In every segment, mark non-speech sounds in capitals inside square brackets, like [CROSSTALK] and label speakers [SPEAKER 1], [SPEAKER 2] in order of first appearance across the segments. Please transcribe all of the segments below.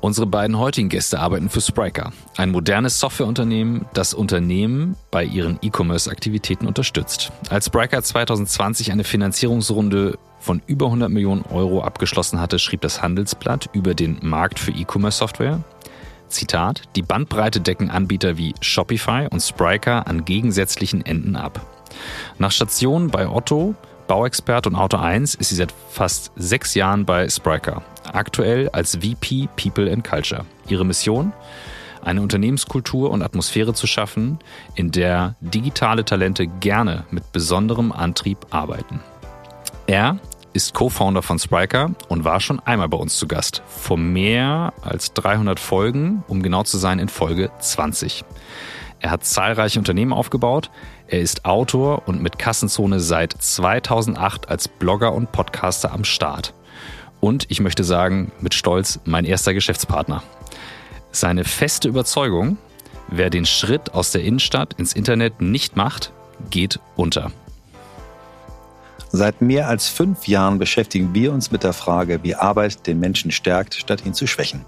[SPEAKER 1] Unsere beiden heutigen Gäste arbeiten für Spriker, ein modernes Softwareunternehmen, das Unternehmen bei ihren E-Commerce-Aktivitäten unterstützt. Als Spriker 2020 eine Finanzierungsrunde von über 100 Millionen Euro abgeschlossen hatte, schrieb das Handelsblatt über den Markt für E-Commerce-Software. Zitat, die Bandbreite decken Anbieter wie Shopify und Spriker an gegensätzlichen Enden ab. Nach Stationen bei Otto, Bauexpert und Auto 1 ist sie seit fast sechs Jahren bei Spriker, aktuell als VP People and Culture. Ihre Mission? Eine Unternehmenskultur und Atmosphäre zu schaffen, in der digitale Talente gerne mit besonderem Antrieb arbeiten. Er ist Co-Founder von Spriker und war schon einmal bei uns zu Gast. Vor mehr als 300 Folgen, um genau zu sein, in Folge 20. Er hat zahlreiche Unternehmen aufgebaut. Er ist Autor und mit Kassenzone seit 2008 als Blogger und Podcaster am Start und ich möchte sagen, mit Stolz mein erster Geschäftspartner. Seine feste Überzeugung, wer den Schritt aus der Innenstadt ins Internet nicht macht, geht unter.
[SPEAKER 2] Seit mehr als fünf Jahren beschäftigen wir uns mit der Frage, wie Arbeit den Menschen stärkt, statt ihn zu schwächen.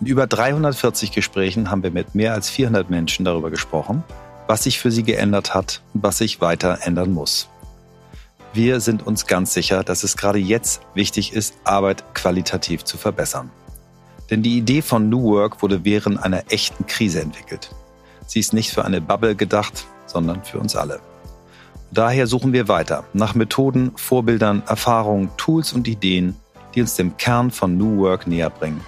[SPEAKER 2] In über 340 Gesprächen haben wir mit mehr als 400 Menschen darüber gesprochen, was sich für sie geändert hat und was sich weiter ändern muss. Wir sind uns ganz sicher, dass es gerade jetzt wichtig ist, Arbeit qualitativ zu verbessern. Denn die Idee von New Work wurde während einer echten Krise entwickelt. Sie ist nicht für eine Bubble gedacht, sondern für uns alle. Daher suchen wir weiter nach Methoden, Vorbildern, Erfahrungen, Tools und Ideen, die uns dem Kern von New Work näher bringen.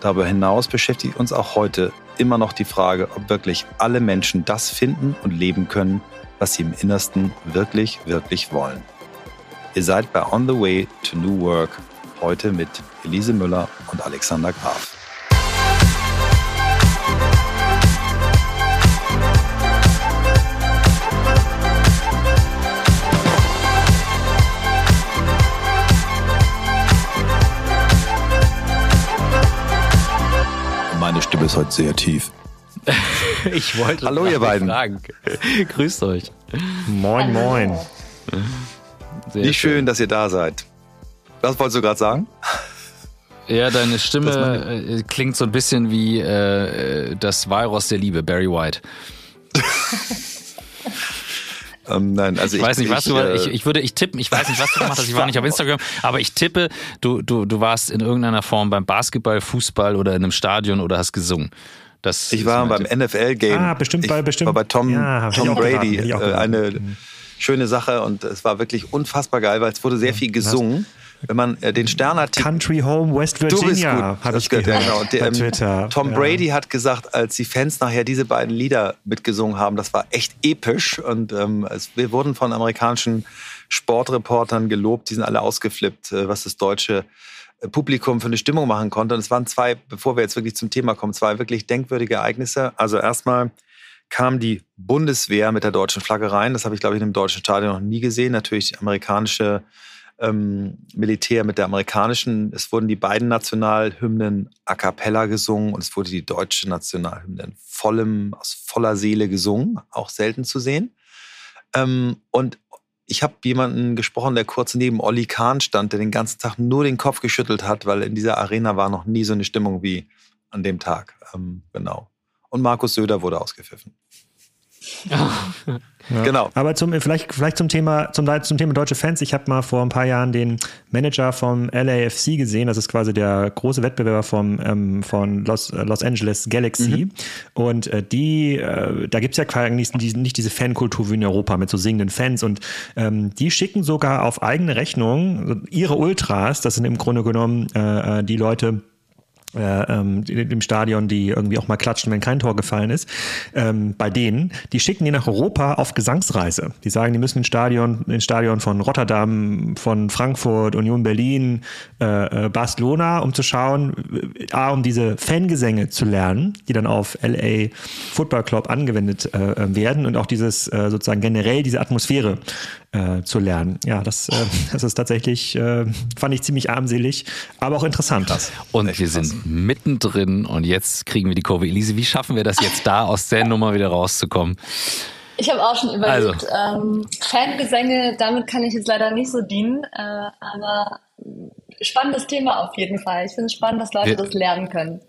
[SPEAKER 2] Darüber hinaus beschäftigt uns auch heute immer noch die Frage, ob wirklich alle Menschen das finden und leben können, was sie im Innersten wirklich, wirklich wollen. Ihr seid bei On the Way to New Work heute mit Elise Müller und Alexander Graf. Meine Stimme ist heute sehr tief. [LAUGHS]
[SPEAKER 1] ich wollte
[SPEAKER 2] Hallo ihr beiden.
[SPEAKER 1] Fragen. [LAUGHS] Grüßt euch.
[SPEAKER 3] Moin, moin.
[SPEAKER 2] Sehr Wie schön, dass ihr da seid. Was wolltest du gerade sagen?
[SPEAKER 1] Ja, deine Stimme äh, klingt so ein bisschen wie äh, das Virus der Liebe, Barry White. [LAUGHS]
[SPEAKER 2] ähm, nein, also
[SPEAKER 1] ich, ich weiß nicht, was ich, du, äh, ich, ich würde, ich tippen, ich weiß nicht, was du gemacht hast, ich war nicht auf Instagram, aber ich tippe, du, du, du warst in irgendeiner Form beim Basketball, Fußball oder in einem Stadion oder hast gesungen.
[SPEAKER 2] Das ich war beim NFL-Game.
[SPEAKER 3] Ah, bestimmt bei, bestimmt.
[SPEAKER 2] war bei Tom, ja, Tom Brady. Geraten, äh, eine mhm. schöne Sache und es war wirklich unfassbar geil, weil es wurde sehr viel gesungen. Wenn man äh, den Stern hat.
[SPEAKER 3] Country Home West Virginia, habe ich gehört. Genau.
[SPEAKER 2] Der, ähm, Twitter. Tom Brady ja. hat gesagt, als die Fans nachher diese beiden Lieder mitgesungen haben, das war echt episch. Und ähm, es, wir wurden von amerikanischen Sportreportern gelobt, die sind alle ausgeflippt, äh, was das deutsche Publikum für eine Stimmung machen konnte. Und es waren zwei, bevor wir jetzt wirklich zum Thema kommen, zwei wirklich denkwürdige Ereignisse. Also erstmal kam die Bundeswehr mit der deutschen Flagge rein. Das habe ich, glaube ich, in einem deutschen Stadion noch nie gesehen. Natürlich amerikanische ähm, Militär mit der amerikanischen. Es wurden die beiden Nationalhymnen a cappella gesungen und es wurde die deutsche Nationalhymne in vollem, aus voller Seele gesungen. Auch selten zu sehen. Ähm, und ich habe jemanden gesprochen, der kurz neben Olli Kahn stand, der den ganzen Tag nur den Kopf geschüttelt hat, weil in dieser Arena war noch nie so eine Stimmung wie an dem Tag. Ähm, genau. Und Markus Söder wurde ausgepfiffen. [LAUGHS]
[SPEAKER 3] Ja. Genau. Aber zum, vielleicht, vielleicht zum Thema, zum, zum Thema deutsche Fans. Ich habe mal vor ein paar Jahren den Manager vom LAFC gesehen. Das ist quasi der große Wettbewerber vom, ähm, von Los, äh, Los Angeles Galaxy. Mhm. Und äh, die, äh, da gibt es ja quasi nicht, nicht diese Fankultur wie in Europa mit so singenden Fans. Und ähm, die schicken sogar auf eigene Rechnung ihre Ultras, das sind im Grunde genommen äh, äh die Leute, ähm, im Stadion, die irgendwie auch mal klatschen, wenn kein Tor gefallen ist, ähm, bei denen, die schicken die nach Europa auf Gesangsreise. Die sagen, die müssen ins Stadion, ins Stadion von Rotterdam, von Frankfurt, Union Berlin, äh, äh Barcelona, um zu schauen, äh, A, um diese Fangesänge zu lernen, die dann auf LA Football Club angewendet äh, werden und auch dieses äh, sozusagen generell diese Atmosphäre äh, zu lernen. Ja, das, äh, [LAUGHS] das ist tatsächlich, äh, fand ich ziemlich armselig, aber auch interessant.
[SPEAKER 1] Krass. Und Echt wir krass. sind mittendrin und jetzt kriegen wir die Kurve. Elise, wie schaffen wir das jetzt da aus der Nummer wieder rauszukommen?
[SPEAKER 4] Ich habe auch schon überlegt, also. ähm, Fangesänge, damit kann ich jetzt leider nicht so dienen, äh, aber spannendes Thema auf jeden Fall. Ich finde es spannend, dass Leute wir, das lernen können.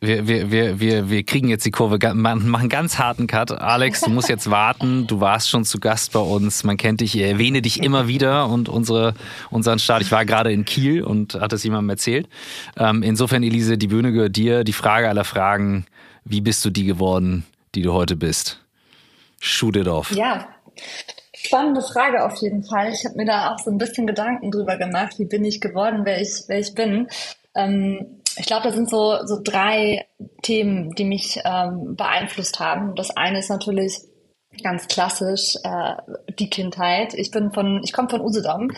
[SPEAKER 1] Wir, wir, wir, wir, wir kriegen jetzt die Kurve, machen einen ganz harten Cut. Alex, du musst jetzt warten. Du warst schon zu Gast bei uns. Man kennt dich, ich erwähne dich immer wieder und unsere, unseren Start. Ich war gerade in Kiel und hat es jemandem erzählt. Ähm, insofern, Elise, die Bühne gehört dir. Die Frage aller Fragen, wie bist du die geworden, die du heute bist? Shoot it off.
[SPEAKER 4] Ja, spannende Frage auf jeden Fall. Ich habe mir da auch so ein bisschen Gedanken drüber gemacht, wie bin ich geworden, wer ich, wer ich bin. Ähm, ich glaube, da sind so, so drei Themen, die mich ähm, beeinflusst haben. Das eine ist natürlich ganz klassisch äh, die Kindheit. Ich bin von, ich komme von Usedom.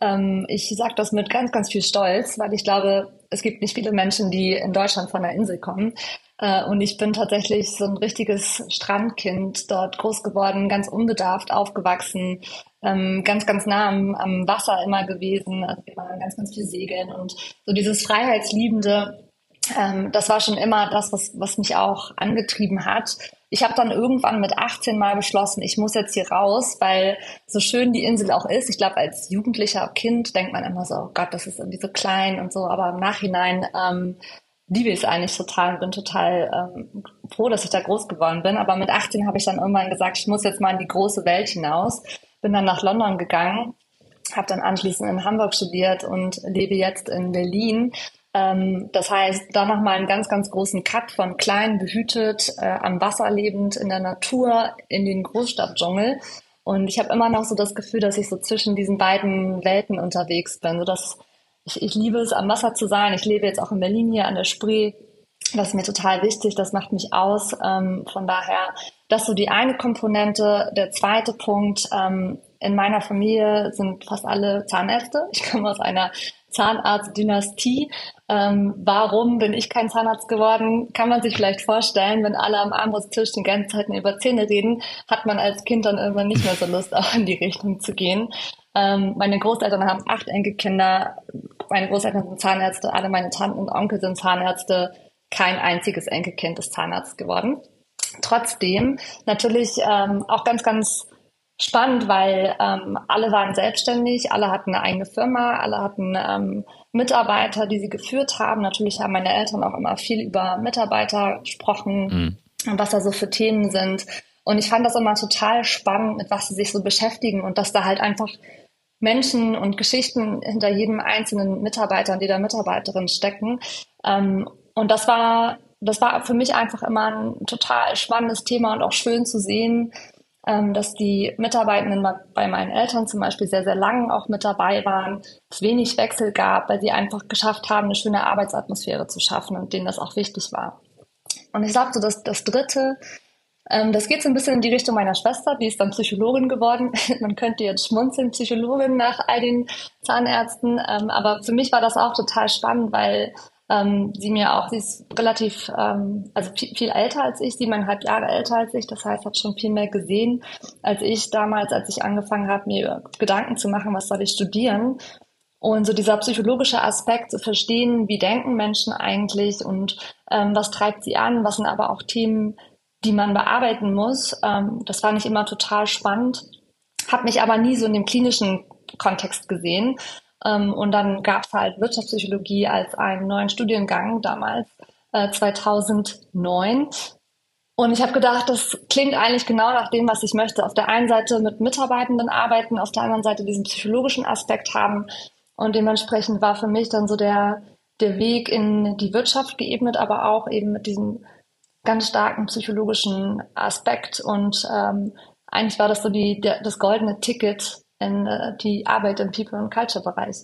[SPEAKER 4] Ähm, ich sage das mit ganz, ganz viel Stolz, weil ich glaube, es gibt nicht viele Menschen, die in Deutschland von der Insel kommen. Äh, und ich bin tatsächlich so ein richtiges Strandkind dort groß geworden, ganz unbedarft aufgewachsen, ähm, ganz, ganz nah am, am Wasser immer gewesen. Also wir waren ganz, ganz viel segeln und so dieses Freiheitsliebende, ähm, das war schon immer das, was, was mich auch angetrieben hat. Ich habe dann irgendwann mit 18 mal beschlossen, ich muss jetzt hier raus, weil so schön die Insel auch ist. Ich glaube, als jugendlicher Kind denkt man immer so, oh Gott, das ist irgendwie so klein und so, aber im Nachhinein ähm, liebe ich es eigentlich total und bin total ähm, froh, dass ich da groß geworden bin. Aber mit 18 habe ich dann irgendwann gesagt, ich muss jetzt mal in die große Welt hinaus. Bin dann nach London gegangen, habe dann anschließend in Hamburg studiert und lebe jetzt in Berlin. Ähm, das heißt, da nochmal einen ganz, ganz großen Cut von klein, behütet, äh, am Wasser lebend, in der Natur, in den Großstadtdschungel. Und ich habe immer noch so das Gefühl, dass ich so zwischen diesen beiden Welten unterwegs bin, so dass ich, ich liebe es, am Wasser zu sein. Ich lebe jetzt auch in Berlin hier an der Spree. Das ist mir total wichtig, das macht mich aus. Ähm, von daher, das ist so die eine Komponente. Der zweite Punkt, ähm, in meiner Familie sind fast alle Zahnärzte. [LAUGHS] Ich komme aus einer Zahnarztdynastie. Ähm, warum bin ich kein Zahnarzt geworden? Kann man sich vielleicht vorstellen, wenn alle am Armbrusttisch die ganze Zeit über Zähne reden, hat man als Kind dann irgendwann nicht mehr so Lust, [LAUGHS] auch in die Richtung zu gehen. Ähm, meine Großeltern haben acht Enkelkinder. Meine Großeltern sind Zahnärzte. Alle meine Tanten und Onkel sind Zahnärzte. Kein einziges Enkelkind ist Zahnarzt geworden. Trotzdem natürlich ähm, auch ganz, ganz spannend, weil ähm, alle waren selbstständig, alle hatten eine eigene Firma, alle hatten ähm, Mitarbeiter, die sie geführt haben. Natürlich haben meine Eltern auch immer viel über Mitarbeiter gesprochen, mhm. was da so für Themen sind. Und ich fand das immer total spannend, mit was sie sich so beschäftigen und dass da halt einfach Menschen und Geschichten hinter jedem einzelnen Mitarbeiter und jeder Mitarbeiterin stecken. Ähm, und das war, das war für mich einfach immer ein total spannendes Thema und auch schön zu sehen, ähm, dass die Mitarbeitenden bei meinen Eltern zum Beispiel sehr, sehr lang auch mit dabei waren, es wenig Wechsel gab, weil sie einfach geschafft haben, eine schöne Arbeitsatmosphäre zu schaffen und denen das auch wichtig war. Und ich sagte, dass das Dritte, ähm, das geht so ein bisschen in die Richtung meiner Schwester, die ist dann Psychologin geworden. [LAUGHS] Man könnte jetzt schmunzeln, Psychologin nach all den Zahnärzten. Ähm, aber für mich war das auch total spannend, weil ähm, sie mir auch, sie ist relativ, ähm, also viel, viel, älter als ich, siebeneinhalb Jahre älter als ich, das heißt, hat schon viel mehr gesehen als ich damals, als ich angefangen habe, mir Gedanken zu machen, was soll ich studieren. Und so dieser psychologische Aspekt zu verstehen, wie denken Menschen eigentlich und ähm, was treibt sie an, was sind aber auch Themen, die man bearbeiten muss. Ähm, das war nicht immer total spannend, habe mich aber nie so in dem klinischen Kontext gesehen. Ähm, und dann gab es halt Wirtschaftspsychologie als einen neuen Studiengang damals, äh, 2009. Und ich habe gedacht, das klingt eigentlich genau nach dem, was ich möchte. Auf der einen Seite mit Mitarbeitenden arbeiten, auf der anderen Seite diesen psychologischen Aspekt haben. Und dementsprechend war für mich dann so der, der Weg in die Wirtschaft geebnet, aber auch eben mit diesem ganz starken psychologischen Aspekt. Und ähm, eigentlich war das so die, der, das goldene Ticket in äh, die Arbeit im People and Culture Bereich.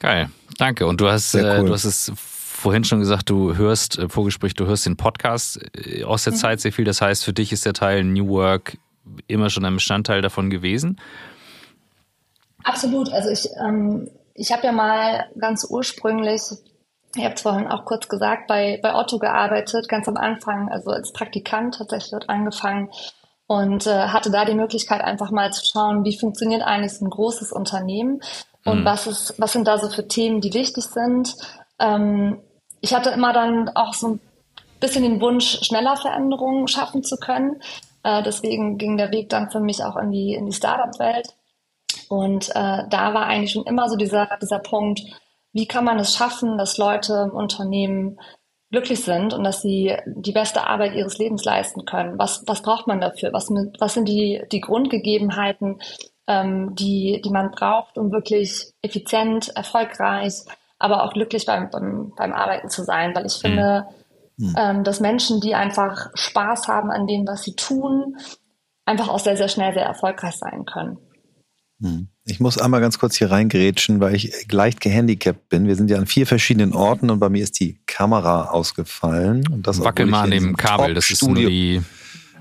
[SPEAKER 1] Geil, danke. Und du hast, äh, cool. du hast es vorhin schon gesagt, du hörst, äh, Vorgespräch, du hörst den Podcast äh, aus der mhm. Zeit sehr viel. Das heißt, für dich ist der Teil New Work immer schon ein Bestandteil davon gewesen?
[SPEAKER 4] Absolut. Also ich, ähm, ich habe ja mal ganz ursprünglich ich habe es vorhin auch kurz gesagt, bei, bei Otto gearbeitet, ganz am Anfang, also als Praktikant tatsächlich dort angefangen und äh, hatte da die Möglichkeit, einfach mal zu schauen, wie funktioniert eigentlich so ein großes Unternehmen und mhm. was, ist, was sind da so für Themen, die wichtig sind. Ähm, ich hatte immer dann auch so ein bisschen den Wunsch, schneller Veränderungen schaffen zu können. Äh, deswegen ging der Weg dann für mich auch in die, in die Startup-Welt. Und äh, da war eigentlich schon immer so dieser, dieser Punkt, wie kann man es schaffen, dass Leute im Unternehmen glücklich sind und dass sie die beste Arbeit ihres Lebens leisten können. Was, was braucht man dafür? Was, was sind die, die Grundgegebenheiten, ähm, die, die man braucht, um wirklich effizient, erfolgreich, aber auch glücklich beim, beim, beim Arbeiten zu sein? Weil ich finde, mhm. ähm, dass Menschen, die einfach Spaß haben an dem, was sie tun, einfach auch sehr, sehr schnell sehr erfolgreich sein können.
[SPEAKER 2] Mhm. Ich muss einmal ganz kurz hier reingrätschen, weil ich leicht gehandicapt bin. Wir sind ja an vier verschiedenen Orten und bei mir ist die Kamera ausgefallen. Und
[SPEAKER 1] das Wackel mal an dem Kabel, das ist nur die.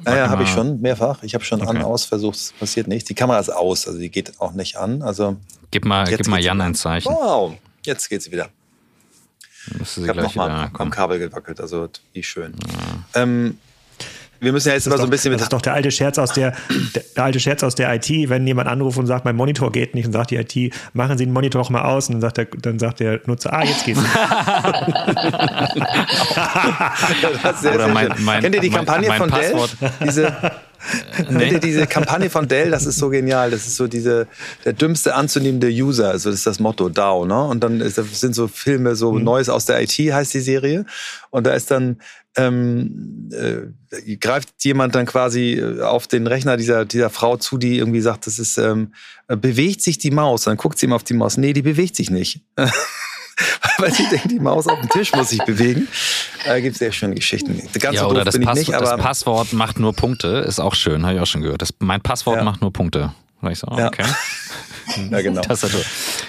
[SPEAKER 2] Ja, ja, habe ich schon mehrfach. Ich habe schon okay. an, aus versucht, es passiert nichts. Die Kamera ist aus, also die geht auch nicht an. Also
[SPEAKER 1] gib mal, gib mal Jan ein Zeichen.
[SPEAKER 2] Wow, jetzt geht sie wieder. Müsste sie ich habe nochmal am Kabel gewackelt, also wie schön. Ja. Ähm, wir müssen ja jetzt immer so ein bisschen
[SPEAKER 3] mit. Das ist doch der alte Scherz aus der, der, alte Scherz aus der IT, wenn jemand anruft und sagt, mein Monitor geht nicht und sagt die IT, machen Sie den Monitor doch mal aus und dann sagt der, dann sagt der Nutzer, ah, jetzt geht's. [LAUGHS]
[SPEAKER 2] Oder mein, mein, Kennt ihr die Kampagne mein, von Passwort. Dell? Diese, Nee. Diese Kampagne von Dell, das ist so genial. Das ist so diese, der dümmste anzunehmende User. Also das ist das Motto, DAO, ne? Und dann ist, sind so Filme, so mhm. Neues aus der IT heißt die Serie. Und da ist dann, ähm, äh, greift jemand dann quasi äh, auf den Rechner dieser, dieser Frau zu, die irgendwie sagt, das ist, ähm, bewegt sich die Maus? Dann guckt sie ihm auf die Maus. Nee, die bewegt sich nicht. [LAUGHS] [LAUGHS] weil sie denkt, die Maus auf dem Tisch muss sich bewegen. Da gibt es sehr schöne Geschichten.
[SPEAKER 1] Ganz ja, oder das, Pass nicht, das Passwort macht nur Punkte, ist auch schön, habe ich auch schon gehört. Das, mein Passwort ja. macht nur Punkte. ich so, ja. okay. [LAUGHS]
[SPEAKER 2] Ja, genau.
[SPEAKER 3] Tastatur.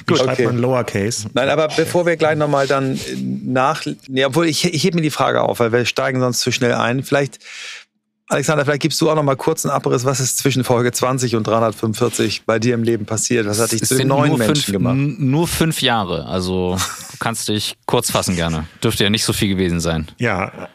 [SPEAKER 3] Gut, okay. schreibt man Lowercase.
[SPEAKER 2] Nein, aber bevor wir gleich nochmal dann nach, nee, obwohl ich, ich hebe mir die Frage auf, weil wir steigen sonst zu schnell ein. Vielleicht Alexander, vielleicht gibst du auch noch mal kurz einen Abriss, was ist zwischen Folge 20 und 345 bei dir im Leben passiert? Was hat dich zu den neuen Menschen
[SPEAKER 1] fünf,
[SPEAKER 2] gemacht?
[SPEAKER 1] Nur fünf Jahre, also du kannst dich kurz fassen gerne. Dürfte ja nicht so viel gewesen sein.
[SPEAKER 3] Ja,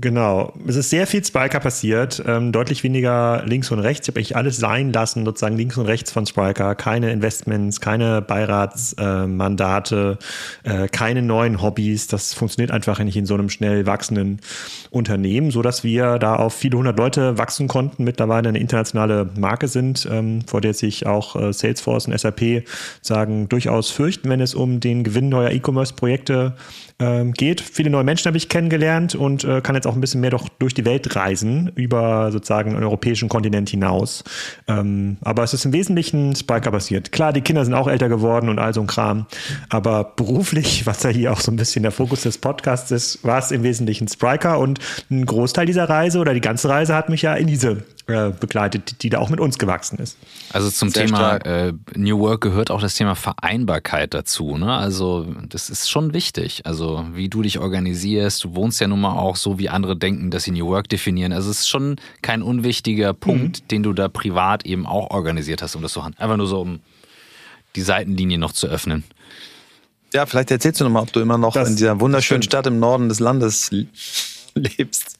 [SPEAKER 3] Genau. Es ist sehr viel Spiker passiert, ähm, deutlich weniger links und rechts. Ich habe eigentlich alles sein lassen, sozusagen links und rechts von Spiker. Keine Investments, keine Beiratsmandate, äh, äh, keine neuen Hobbys. Das funktioniert einfach nicht in so einem schnell wachsenden Unternehmen, so dass wir da auf viele hundert Leute wachsen konnten, mittlerweile eine internationale Marke sind, ähm, vor der sich auch äh, Salesforce und SAP sagen, durchaus fürchten, wenn es um den Gewinn neuer E-Commerce-Projekte ähm, geht. Viele neue Menschen habe ich kennengelernt und äh, kann jetzt auch ein bisschen mehr doch durch die Welt reisen, über sozusagen einen europäischen Kontinent hinaus. Ähm, aber es ist im Wesentlichen Spiker basiert. Klar, die Kinder sind auch älter geworden und all so ein Kram. Aber beruflich, [LAUGHS] was ja hier auch so ein bisschen der Fokus des Podcasts ist, war es im Wesentlichen Spriker und ein Großteil dieser Reise oder die ganze Reise hat mich ja in diese äh, begleitet, die da auch mit uns gewachsen ist.
[SPEAKER 1] Also zum Sehr Thema äh, New Work gehört auch das Thema Vereinbarkeit dazu. Ne? Also das ist schon wichtig. Also wie du dich organisierst, du wohnst ja nun mal auch so, wie andere denken, dass sie New Work definieren. Also es ist schon kein unwichtiger Punkt, mhm. den du da privat eben auch organisiert hast, um das zu handeln. Einfach nur so, um die Seitenlinie noch zu öffnen.
[SPEAKER 2] Ja, vielleicht erzählst du nochmal, ob du immer noch das in dieser wunderschönen Stadt im Norden des Landes lebst.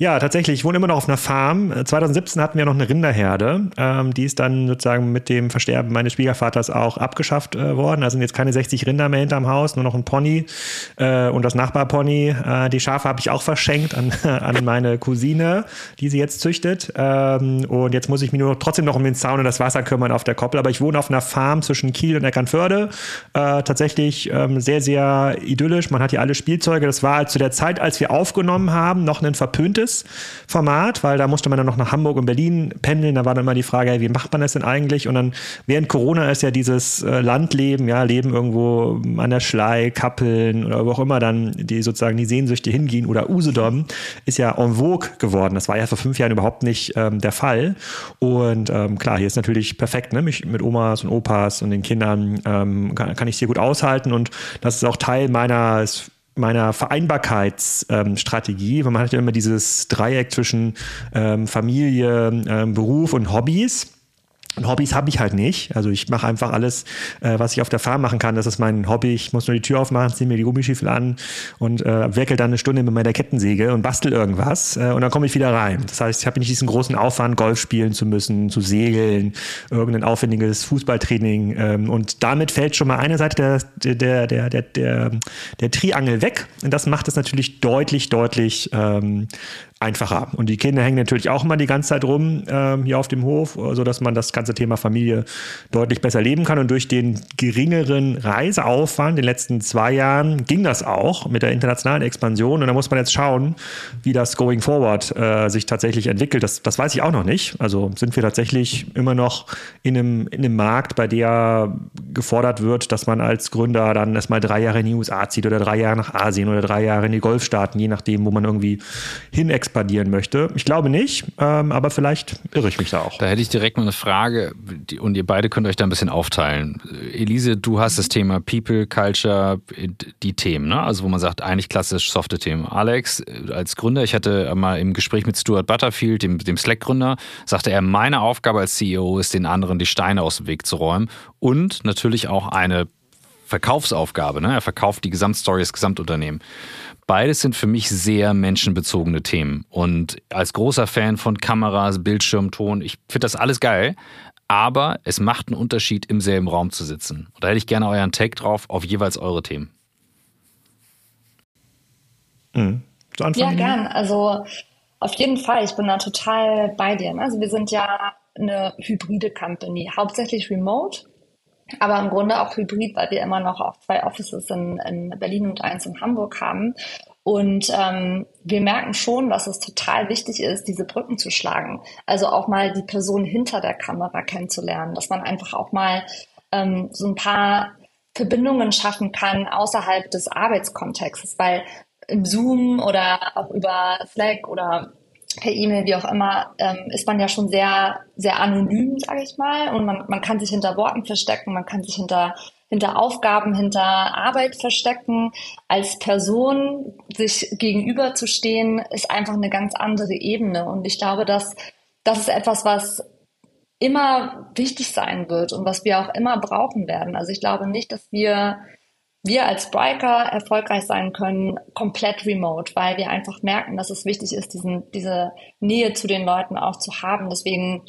[SPEAKER 3] Ja, tatsächlich. Ich wohne immer noch auf einer Farm. 2017 äh, hatten wir noch eine Rinderherde. Ähm, die ist dann sozusagen mit dem Versterben meines Schwiegervaters auch abgeschafft äh, worden. Also sind jetzt keine 60 Rinder mehr hinterm Haus, nur noch ein Pony äh, und das Nachbarpony. Äh, die Schafe habe ich auch verschenkt an, [LAUGHS] an meine Cousine, die sie jetzt züchtet. Ähm, und jetzt muss ich mich nur trotzdem noch um den Zaun und das Wasser kümmern auf der Koppel. Aber ich wohne auf einer Farm zwischen Kiel und Eckernförde. Äh, tatsächlich ähm, sehr, sehr idyllisch. Man hat hier alle Spielzeuge. Das war zu der Zeit, als wir aufgenommen haben, noch ein verpöntes cooles Format, weil da musste man dann noch nach Hamburg und Berlin pendeln. Da war dann immer die Frage, hey, wie macht man das denn eigentlich? Und dann während Corona ist ja dieses äh, Landleben, ja, Leben irgendwo an der Schlei, Kappeln oder wo auch immer dann die sozusagen die Sehnsüchte hingehen oder Usedom ist ja en vogue geworden. Das war ja vor fünf Jahren überhaupt nicht ähm, der Fall. Und ähm, klar, hier ist natürlich perfekt, ne? Mich mit Omas und Opas und den Kindern ähm, kann, kann ich es hier gut aushalten und das ist auch Teil meiner meiner Vereinbarkeitsstrategie, weil man hat ja immer dieses Dreieck zwischen ähm, Familie, ähm, Beruf und Hobbys. Und Hobbys habe ich halt nicht. Also ich mache einfach alles, äh, was ich auf der Farm machen kann. Das ist mein Hobby. Ich muss nur die Tür aufmachen, ziehe mir die Gummistiefel an und äh, werkel dann eine Stunde mit meiner Kettensäge und bastel irgendwas. Äh, und dann komme ich wieder rein. Das heißt, ich habe nicht diesen großen Aufwand, Golf spielen zu müssen, zu segeln, irgendein aufwendiges Fußballtraining. Ähm, und damit fällt schon mal eine Seite der, der, der, der, der, der Triangel weg. Und das macht es natürlich deutlich, deutlich ähm, einfacher. Und die Kinder hängen natürlich auch immer die ganze Zeit rum ähm, hier auf dem Hof, so dass man das ganze Thema Familie deutlich besser leben kann. Und durch den geringeren Reiseaufwand in den letzten zwei Jahren ging das auch mit der internationalen Expansion. Und da muss man jetzt schauen, wie das Going Forward äh, sich tatsächlich entwickelt. Das, das weiß ich auch noch nicht. Also sind wir tatsächlich immer noch in einem, in einem Markt, bei der gefordert wird, dass man als Gründer dann erstmal drei Jahre in die USA zieht oder drei Jahre nach Asien oder drei Jahre in die Golfstaaten, je nachdem, wo man irgendwie hin expandieren möchte. Ich glaube nicht, ähm, aber vielleicht irre ich mich da auch.
[SPEAKER 1] Da hätte ich direkt mal eine Frage und ihr beide könnt euch da ein bisschen aufteilen. Elise, du hast das Thema People, Culture, die Themen, ne? also wo man sagt, eigentlich klassisch softe Themen. Alex, als Gründer, ich hatte mal im Gespräch mit Stuart Butterfield, dem, dem Slack-Gründer, sagte er, meine Aufgabe als CEO ist, den anderen die Steine aus dem Weg zu räumen und natürlich auch eine Verkaufsaufgabe. Ne? Er verkauft die Gesamtstory des Gesamtunternehmens. Beides sind für mich sehr menschenbezogene Themen. Und als großer Fan von Kameras, Bildschirm, Ton, ich finde das alles geil. Aber es macht einen Unterschied, im selben Raum zu sitzen. Und da hätte ich gerne euren Take drauf auf jeweils eure Themen.
[SPEAKER 4] Mhm. Ja, gern. Also auf jeden Fall. Ich bin da total bei dir. Also wir sind ja eine hybride Company, hauptsächlich remote aber im Grunde auch hybrid, weil wir immer noch auch zwei Offices in, in Berlin und eins in Hamburg haben. Und ähm, wir merken schon, dass es total wichtig ist, diese Brücken zu schlagen. Also auch mal die Person hinter der Kamera kennenzulernen, dass man einfach auch mal ähm, so ein paar Verbindungen schaffen kann außerhalb des Arbeitskontextes, weil im Zoom oder auch über Slack oder per E-Mail, wie auch immer, ähm, ist man ja schon sehr, sehr anonym, sage ich mal. Und man, man kann sich hinter Worten verstecken, man kann sich hinter, hinter Aufgaben, hinter Arbeit verstecken. Als Person sich gegenüberzustehen, ist einfach eine ganz andere Ebene. Und ich glaube, dass das ist etwas, was immer wichtig sein wird und was wir auch immer brauchen werden. Also ich glaube nicht, dass wir wir als Biker erfolgreich sein können, komplett remote, weil wir einfach merken, dass es wichtig ist, diesen, diese Nähe zu den Leuten auch zu haben. Deswegen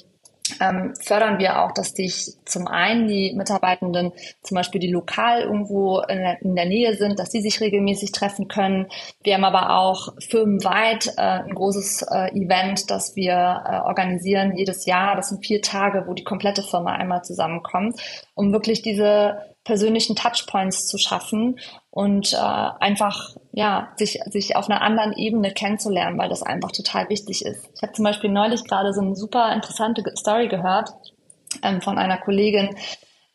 [SPEAKER 4] ähm, fördern wir auch, dass dich zum einen die Mitarbeitenden zum Beispiel die lokal irgendwo in der, in der Nähe sind, dass sie sich regelmäßig treffen können. Wir haben aber auch firmenweit äh, ein großes äh, Event, das wir äh, organisieren jedes Jahr. Das sind vier Tage, wo die komplette Firma einmal zusammenkommt, um wirklich diese persönlichen Touchpoints zu schaffen und äh, einfach ja sich sich auf einer anderen Ebene kennenzulernen, weil das einfach total wichtig ist. Ich habe zum Beispiel neulich gerade so eine super interessante Story gehört ähm, von einer Kollegin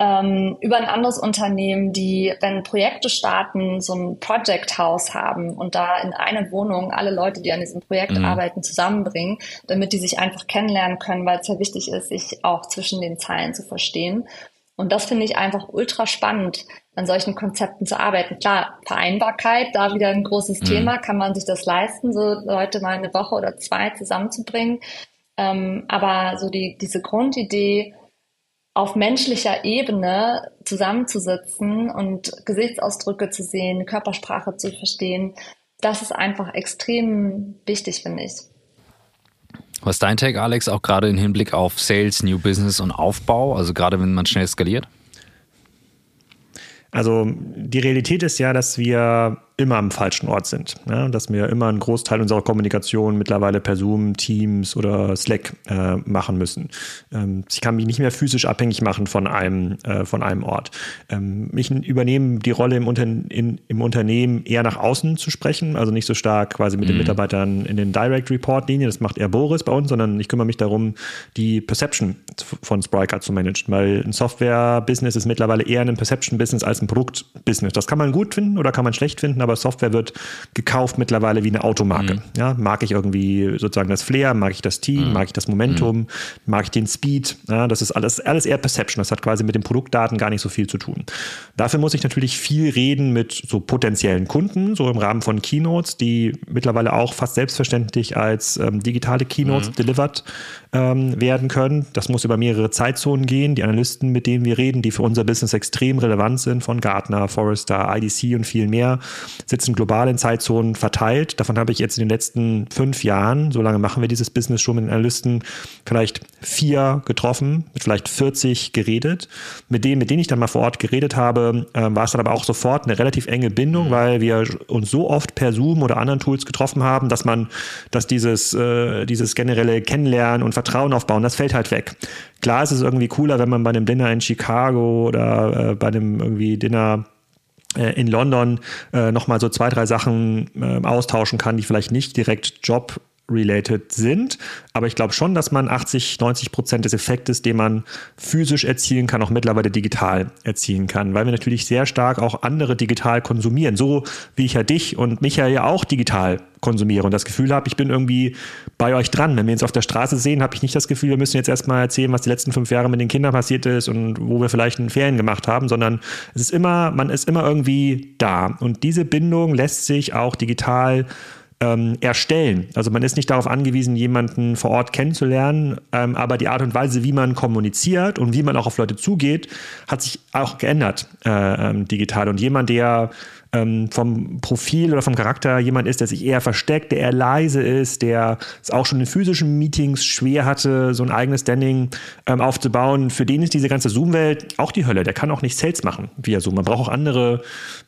[SPEAKER 4] ähm, über ein anderes Unternehmen, die, wenn Projekte starten, so ein Project House haben und da in einer Wohnung alle Leute, die an diesem Projekt mhm. arbeiten, zusammenbringen, damit die sich einfach kennenlernen können, weil es ja wichtig ist, sich auch zwischen den Zeilen zu verstehen. Und das finde ich einfach ultra spannend, an solchen Konzepten zu arbeiten. Klar, Vereinbarkeit, da wieder ein großes mhm. Thema. Kann man sich das leisten, so Leute mal eine Woche oder zwei zusammenzubringen? Ähm, aber so die, diese Grundidee, auf menschlicher Ebene zusammenzusitzen und Gesichtsausdrücke zu sehen, Körpersprache zu verstehen, das ist einfach extrem wichtig, finde ich.
[SPEAKER 1] Was ist dein Take, Alex, auch gerade im Hinblick auf Sales, New Business und Aufbau, also gerade wenn man schnell skaliert?
[SPEAKER 3] Also die Realität ist ja, dass wir immer am falschen Ort sind. Ja? Dass wir immer einen Großteil unserer Kommunikation mittlerweile per Zoom, Teams oder Slack äh, machen müssen. Ähm, ich kann mich nicht mehr physisch abhängig machen von einem, äh, von einem Ort. Ähm, ich übernehme die Rolle im, Unter in, im Unternehmen eher nach außen zu sprechen, also nicht so stark quasi mit mhm. den Mitarbeitern in den Direct Report Linien, das macht eher Boris bei uns, sondern ich kümmere mich darum, die Perception von Spryker zu managen, weil ein Software-Business ist mittlerweile eher ein Perception-Business als ein Produkt-Business. Das kann man gut finden oder kann man schlecht finden, aber Software wird gekauft mittlerweile wie eine Automarke. Mhm. Ja, mag ich irgendwie sozusagen das Flair, mag ich das Team, mhm. mag ich das Momentum, mhm. mag ich den Speed. Ja, das ist alles, alles eher Perception. Das hat quasi mit den Produktdaten gar nicht so viel zu tun. Dafür muss ich natürlich viel reden mit so potenziellen Kunden, so im Rahmen von Keynotes, die mittlerweile auch fast selbstverständlich als ähm, digitale Keynotes mhm. delivered ähm, werden können. Das muss über mehrere Zeitzonen gehen. Die Analysten, mit denen wir reden, die für unser Business extrem relevant sind, von Gartner, Forrester, IDC und viel mehr, sitzen global in Zeitzonen verteilt. Davon habe ich jetzt in den letzten fünf Jahren, so lange machen wir dieses Business schon mit den Analysten, vielleicht vier getroffen, mit vielleicht 40 geredet. Mit denen, mit denen ich dann mal vor Ort geredet habe, äh, war es dann aber auch sofort eine relativ enge Bindung, mhm. weil wir uns so oft per Zoom oder anderen Tools getroffen haben, dass man, dass dieses, äh, dieses generelle Kennenlernen und Vertrauen aufbauen, das fällt halt weg. Klar ist es irgendwie cooler, wenn man bei einem Dinner in Chicago oder äh, bei einem irgendwie Dinner in London äh, nochmal so zwei, drei Sachen äh, austauschen kann, die vielleicht nicht direkt Job related sind. Aber ich glaube schon, dass man 80, 90 Prozent des Effektes, den man physisch erzielen kann, auch mittlerweile digital erzielen kann, weil wir natürlich sehr stark auch andere digital konsumieren. So wie ich ja dich und Michael ja auch digital konsumiere und das Gefühl habe, ich bin irgendwie bei euch dran. Wenn wir uns auf der Straße sehen, habe ich nicht das Gefühl, wir müssen jetzt erstmal erzählen, was die letzten fünf Jahre mit den Kindern passiert ist und wo wir vielleicht einen Ferien gemacht haben, sondern es ist immer, man ist immer irgendwie da. Und diese Bindung lässt sich auch digital ähm, erstellen. Also man ist nicht darauf angewiesen, jemanden vor Ort kennenzulernen, ähm, aber die Art und Weise, wie man kommuniziert und wie man auch auf Leute zugeht, hat sich auch geändert äh, ähm, digital. Und jemand, der ähm, vom Profil oder vom Charakter jemand ist, der sich eher versteckt, der eher leise ist, der es auch schon in physischen Meetings schwer hatte, so ein eigenes Standing ähm, aufzubauen, für den ist diese ganze Zoom-Welt auch die Hölle. Der kann auch nicht Sales machen via Zoom. Man braucht auch andere,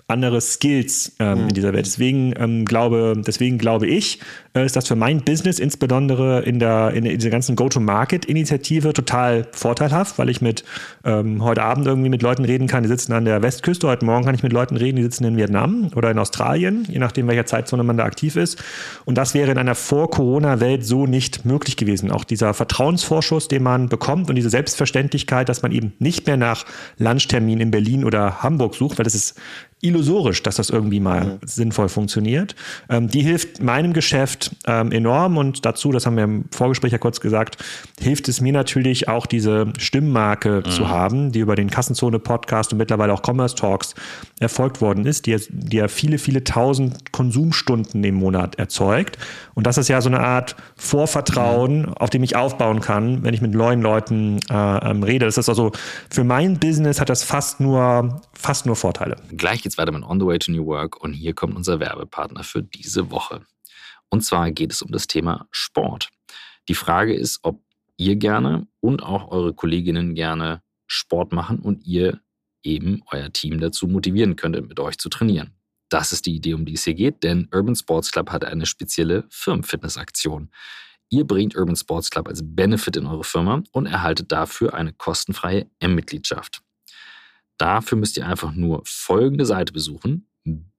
[SPEAKER 3] andere Skills ähm, mhm. in dieser Welt. Deswegen, ähm, glaube, deswegen glaube ich, äh, ist das für mein Business insbesondere in, der, in dieser ganzen Go-to-Market-Initiative total vorteilhaft, weil ich mit ähm, heute Abend irgendwie mit Leuten reden kann, die sitzen an der Westküste, heute Morgen kann ich mit Leuten reden, die sitzen in Vietnam Vietnam oder in Australien, je nachdem, welcher Zeitzone man da aktiv ist. Und das wäre in einer Vor-Corona-Welt so nicht möglich gewesen. Auch dieser Vertrauensvorschuss, den man bekommt und diese Selbstverständlichkeit, dass man eben nicht mehr nach Lunchtermin in Berlin oder Hamburg sucht, weil das ist illusorisch, dass das irgendwie mal mhm. sinnvoll funktioniert. Ähm, die hilft meinem Geschäft ähm, enorm und dazu, das haben wir im Vorgespräch ja kurz gesagt, hilft es mir natürlich auch diese Stimmmarke mhm. zu haben, die über den Kassenzone-Podcast und mittlerweile auch Commerce Talks erfolgt worden ist, die, die ja viele, viele tausend Konsumstunden im Monat erzeugt. Und das ist ja so eine Art Vorvertrauen, mhm. auf dem ich aufbauen kann, wenn ich mit neuen Leuten äh, ähm, rede. Das ist also für mein Business hat das fast nur, fast nur Vorteile.
[SPEAKER 1] Gleich geht's weiter mit On the Way to New Work und hier kommt unser Werbepartner für diese Woche. Und zwar geht es um das Thema Sport. Die Frage ist, ob ihr gerne und auch eure Kolleginnen gerne Sport machen und ihr eben euer Team dazu motivieren könntet, mit euch zu trainieren. Das ist die Idee, um die es hier geht, denn Urban Sports Club hat eine spezielle Firmenfitnessaktion. Ihr bringt Urban Sports Club als Benefit in eure Firma und erhaltet dafür eine kostenfreie M-Mitgliedschaft. Dafür müsst ihr einfach nur folgende Seite besuchen: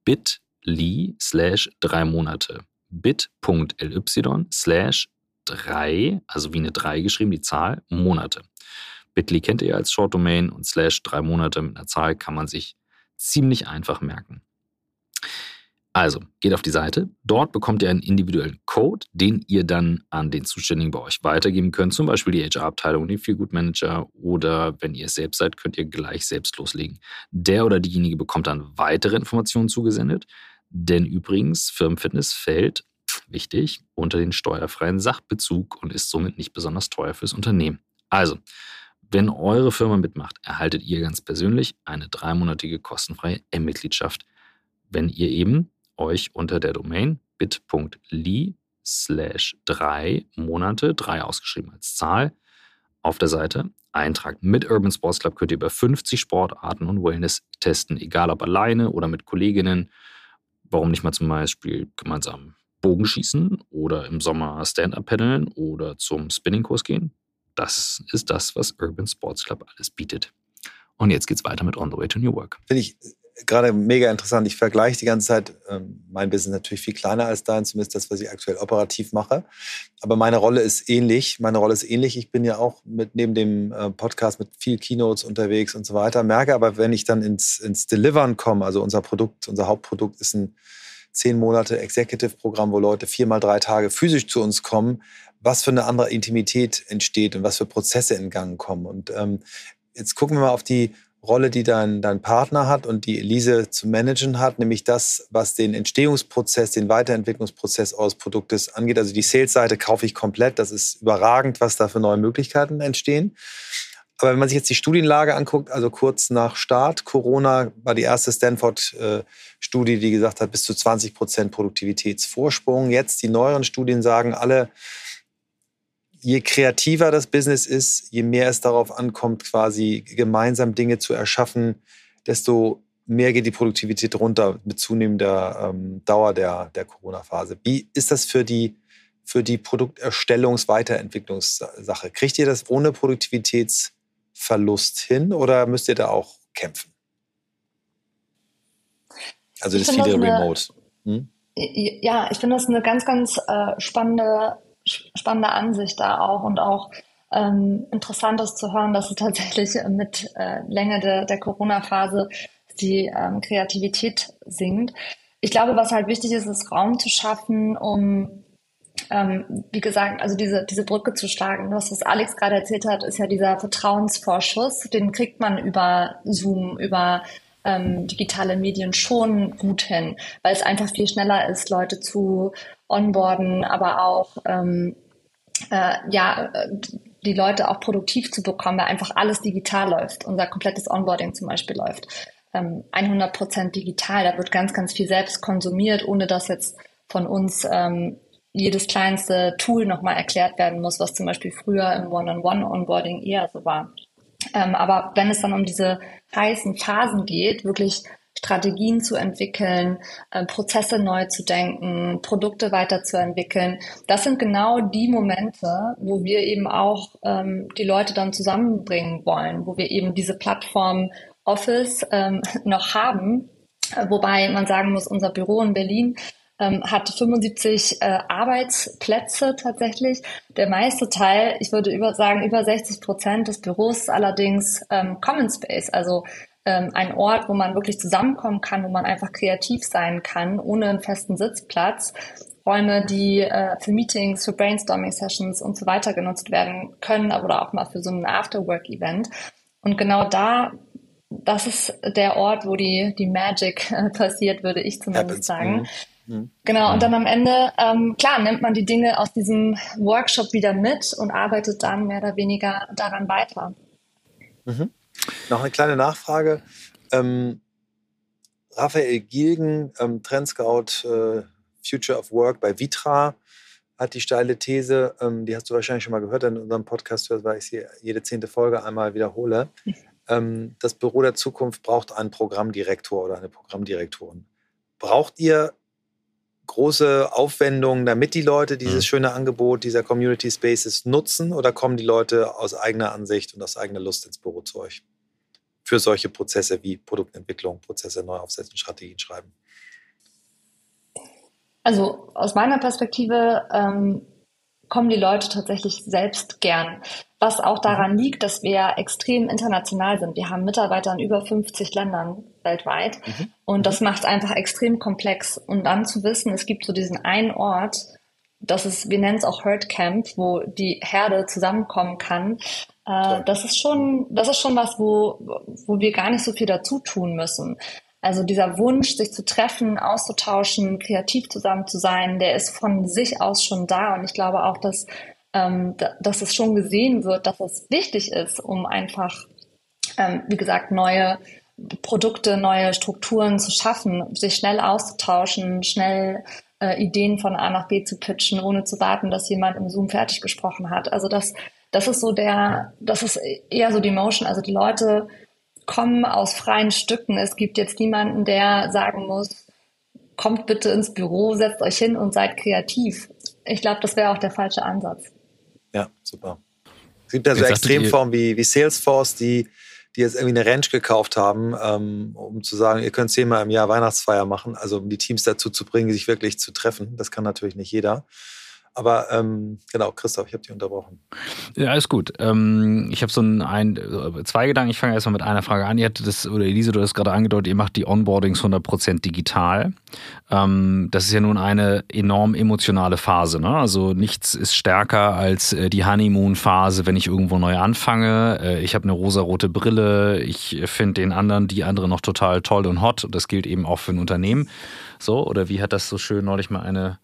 [SPEAKER 1] bit.ly slash drei Monate. bit.ly slash drei, also wie eine drei geschrieben, die Zahl, Monate. Bitly kennt ihr als Short Domain und slash drei Monate mit einer Zahl kann man sich ziemlich einfach merken. Also, geht auf die Seite. Dort bekommt ihr einen individuellen Code, den ihr dann an den Zuständigen bei euch weitergeben könnt. Zum Beispiel die HR-Abteilung, den Feelgood Manager oder wenn ihr es selbst seid, könnt ihr gleich selbst loslegen. Der oder diejenige bekommt dann weitere Informationen zugesendet. Denn übrigens, Firmenfitness fällt, wichtig, unter den steuerfreien Sachbezug und ist somit nicht besonders teuer fürs Unternehmen. Also, wenn eure Firma mitmacht, erhaltet ihr ganz persönlich eine dreimonatige kostenfreie M-Mitgliedschaft, wenn ihr eben euch unter der Domain bit.ly slash drei Monate, drei ausgeschrieben als Zahl, auf der Seite eintragt. Mit Urban Sports Club könnt ihr über 50 Sportarten und Wellness testen, egal ob alleine oder mit Kolleginnen. Warum nicht mal zum Beispiel gemeinsam Bogenschießen oder im Sommer Stand-Up paddeln oder zum Spinningkurs gehen? Das ist das, was Urban Sports Club alles bietet. Und jetzt geht's weiter mit On the Way to New Work.
[SPEAKER 2] Finde ich gerade mega interessant. Ich vergleiche die ganze Zeit, ähm, mein Business natürlich viel kleiner als dein, zumindest das, was ich aktuell operativ mache. Aber meine Rolle ist ähnlich. Meine Rolle ist ähnlich. Ich bin ja auch mit neben dem äh, Podcast mit viel Keynotes unterwegs und so weiter. Merke aber, wenn ich dann ins, ins Delivern komme, also unser Produkt, unser Hauptprodukt ist ein zehn Monate Executive-Programm, wo Leute viermal drei Tage physisch zu uns kommen, was für eine andere Intimität entsteht und was für Prozesse in Gang kommen. Und ähm, jetzt gucken wir mal auf die Rolle, die dein, dein Partner hat und die Elise zu managen hat, nämlich das, was den Entstehungsprozess, den Weiterentwicklungsprozess eures Produktes angeht. Also die Sales-Seite kaufe ich komplett. Das ist überragend, was da für neue Möglichkeiten entstehen. Aber wenn man sich jetzt die Studienlage anguckt, also kurz nach Start Corona war die erste Stanford-Studie, die gesagt hat, bis zu 20 Prozent Produktivitätsvorsprung. Jetzt die neueren Studien sagen alle, je kreativer das Business ist, je mehr es darauf ankommt, quasi gemeinsam Dinge zu erschaffen, desto mehr geht die Produktivität runter mit zunehmender ähm, Dauer der, der Corona-Phase. Wie ist das für die, für die Produkterstellungs-Weiterentwicklungssache? Kriegt ihr das ohne Produktivitätsverlust hin oder müsst ihr da auch kämpfen? Also das viele Remote. Hm?
[SPEAKER 4] Ja, ich finde das eine ganz, ganz äh, spannende spannende Ansicht da auch und auch ähm, interessant ist zu hören, dass es tatsächlich mit äh, Länge de, der Corona-Phase die ähm, Kreativität sinkt. Ich glaube, was halt wichtig ist, ist Raum zu schaffen, um ähm, wie gesagt, also diese, diese Brücke zu schlagen. Das, was Alex gerade erzählt hat, ist ja dieser Vertrauensvorschuss. Den kriegt man über Zoom, über ähm, digitale Medien schon gut hin, weil es einfach viel schneller ist, Leute zu onboarden, aber auch ähm, äh, ja die Leute auch produktiv zu bekommen, weil einfach alles digital läuft. Unser komplettes Onboarding zum Beispiel läuft ähm, 100 Prozent digital. Da wird ganz, ganz viel selbst konsumiert, ohne dass jetzt von uns ähm, jedes kleinste Tool nochmal erklärt werden muss, was zum Beispiel früher im One-on-One-Onboarding eher so war. Ähm, aber wenn es dann um diese heißen Phasen geht, wirklich Strategien zu entwickeln, äh, Prozesse neu zu denken, Produkte weiterzuentwickeln. Das sind genau die Momente, wo wir eben auch ähm, die Leute dann zusammenbringen wollen, wo wir eben diese Plattform Office ähm, [LAUGHS] noch haben. Äh, wobei man sagen muss, unser Büro in Berlin ähm, hat 75 äh, Arbeitsplätze tatsächlich. Der meiste Teil, ich würde über sagen, über 60 Prozent des Büros allerdings ähm, Common Space, also ähm, ein Ort, wo man wirklich zusammenkommen kann, wo man einfach kreativ sein kann, ohne einen festen Sitzplatz. Räume, die äh, für Meetings, für Brainstorming-Sessions und so weiter genutzt werden können, aber auch mal für so ein Afterwork-Event. Und genau da das ist der Ort, wo die, die Magic äh, passiert, würde ich zumindest sagen. Mhm. mhm. Genau, und mhm. dann am Ende, ähm, klar, nimmt man die Dinge aus diesem Workshop wieder mit und arbeitet dann mehr oder weniger daran weiter.
[SPEAKER 2] Mhm. Noch eine kleine Nachfrage. Ähm, Raphael Gilgen, ähm, Trendscout äh, Future of Work bei Vitra, hat die steile These, ähm, die hast du wahrscheinlich schon mal gehört in unserem Podcast, weil ich sie jede zehnte Folge einmal wiederhole. ähm, das Büro der Zukunft braucht einen Programmdirektor oder eine Programmdirektorin. Braucht ihr große Aufwendungen, damit die Leute dieses mhm. schöne Angebot dieser Community Spaces nutzen oder kommen die Leute aus eigener Ansicht und aus eigener Lust ins Büro zu euch? Für solche Prozesse wie Produktentwicklung, Prozesse neu aufsetzen, Strategien schreiben.
[SPEAKER 4] Also aus meiner Perspektive ähm, kommen die Leute tatsächlich selbst gern. Was auch daran mhm. liegt, dass wir extrem international sind. Wir haben Mitarbeiter in über 50 Ländern weltweit. Mhm. Und das mhm. macht es einfach extrem komplex. Und dann zu wissen, es gibt so diesen einen Ort, das ist, wir nennen es auch Herd Camp, wo die Herde zusammenkommen kann. Äh, das ist schon, das ist schon was, wo, wo wir gar nicht so viel dazu tun müssen. Also dieser Wunsch, sich zu treffen, auszutauschen, kreativ zusammen zu sein, der ist von sich aus schon da. Und ich glaube auch, dass, ähm, dass es schon gesehen wird, dass es wichtig ist, um einfach, ähm, wie gesagt, neue Produkte, neue Strukturen zu schaffen, sich schnell auszutauschen, schnell äh, Ideen von A nach B zu pitchen, ohne zu warten, dass jemand im Zoom fertig gesprochen hat. Also das, das ist so der, das ist eher so die Motion. Also die Leute kommen aus freien Stücken. Es gibt jetzt niemanden, der sagen muss, kommt bitte ins Büro, setzt euch hin und seid kreativ. Ich glaube, das wäre auch der falsche Ansatz.
[SPEAKER 2] Ja, super. Es gibt ja so Extremformen wie, wie Salesforce, die, die jetzt irgendwie eine Ranch gekauft haben, ähm, um zu sagen, ihr könnt zehnmal im Jahr Weihnachtsfeier machen, also um die Teams dazu zu bringen, sich wirklich zu treffen. Das kann natürlich nicht jeder. Aber ähm, genau, Christoph, ich habe dich unterbrochen.
[SPEAKER 1] Ja, alles gut. Ähm, ich habe so ein, ein, zwei Gedanken. Ich fange erstmal mit einer Frage an. Ihr hattet das, oder Elise, du hast gerade angedeutet, ihr macht die Onboardings 100% digital. Ähm, das ist ja nun eine enorm emotionale Phase. Ne? Also nichts ist stärker als äh, die Honeymoon-Phase, wenn ich irgendwo neu anfange. Äh, ich habe eine rosarote Brille. Ich finde den anderen, die andere noch total toll und hot. Und das gilt eben auch für ein Unternehmen. So, oder wie hat das so schön neulich mal eine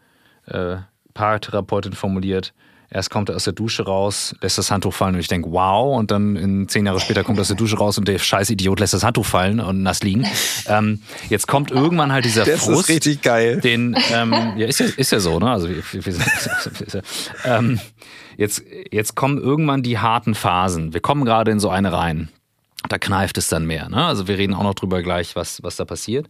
[SPEAKER 1] äh, Paartherapeutin formuliert, Erst kommt er aus der Dusche raus, lässt das Handtuch fallen und ich denke, wow. Und dann in zehn Jahre später kommt er aus der Dusche raus und der scheiß Idiot lässt das Handtuch fallen und nass liegen. [LAUGHS] Ähm, jetzt kommt irgendwann halt dieser
[SPEAKER 2] das
[SPEAKER 1] Frust.
[SPEAKER 2] Das ist richtig geil.
[SPEAKER 1] Den, ähm, ja, ist ja, ist ja so, ne? Also, [LAUGHS] ähm, jetzt, jetzt kommen irgendwann die harten Phasen. Wir kommen gerade in so eine rein. Da kneift es dann mehr. Ne? Also wir reden auch noch drüber gleich, was, was da passiert.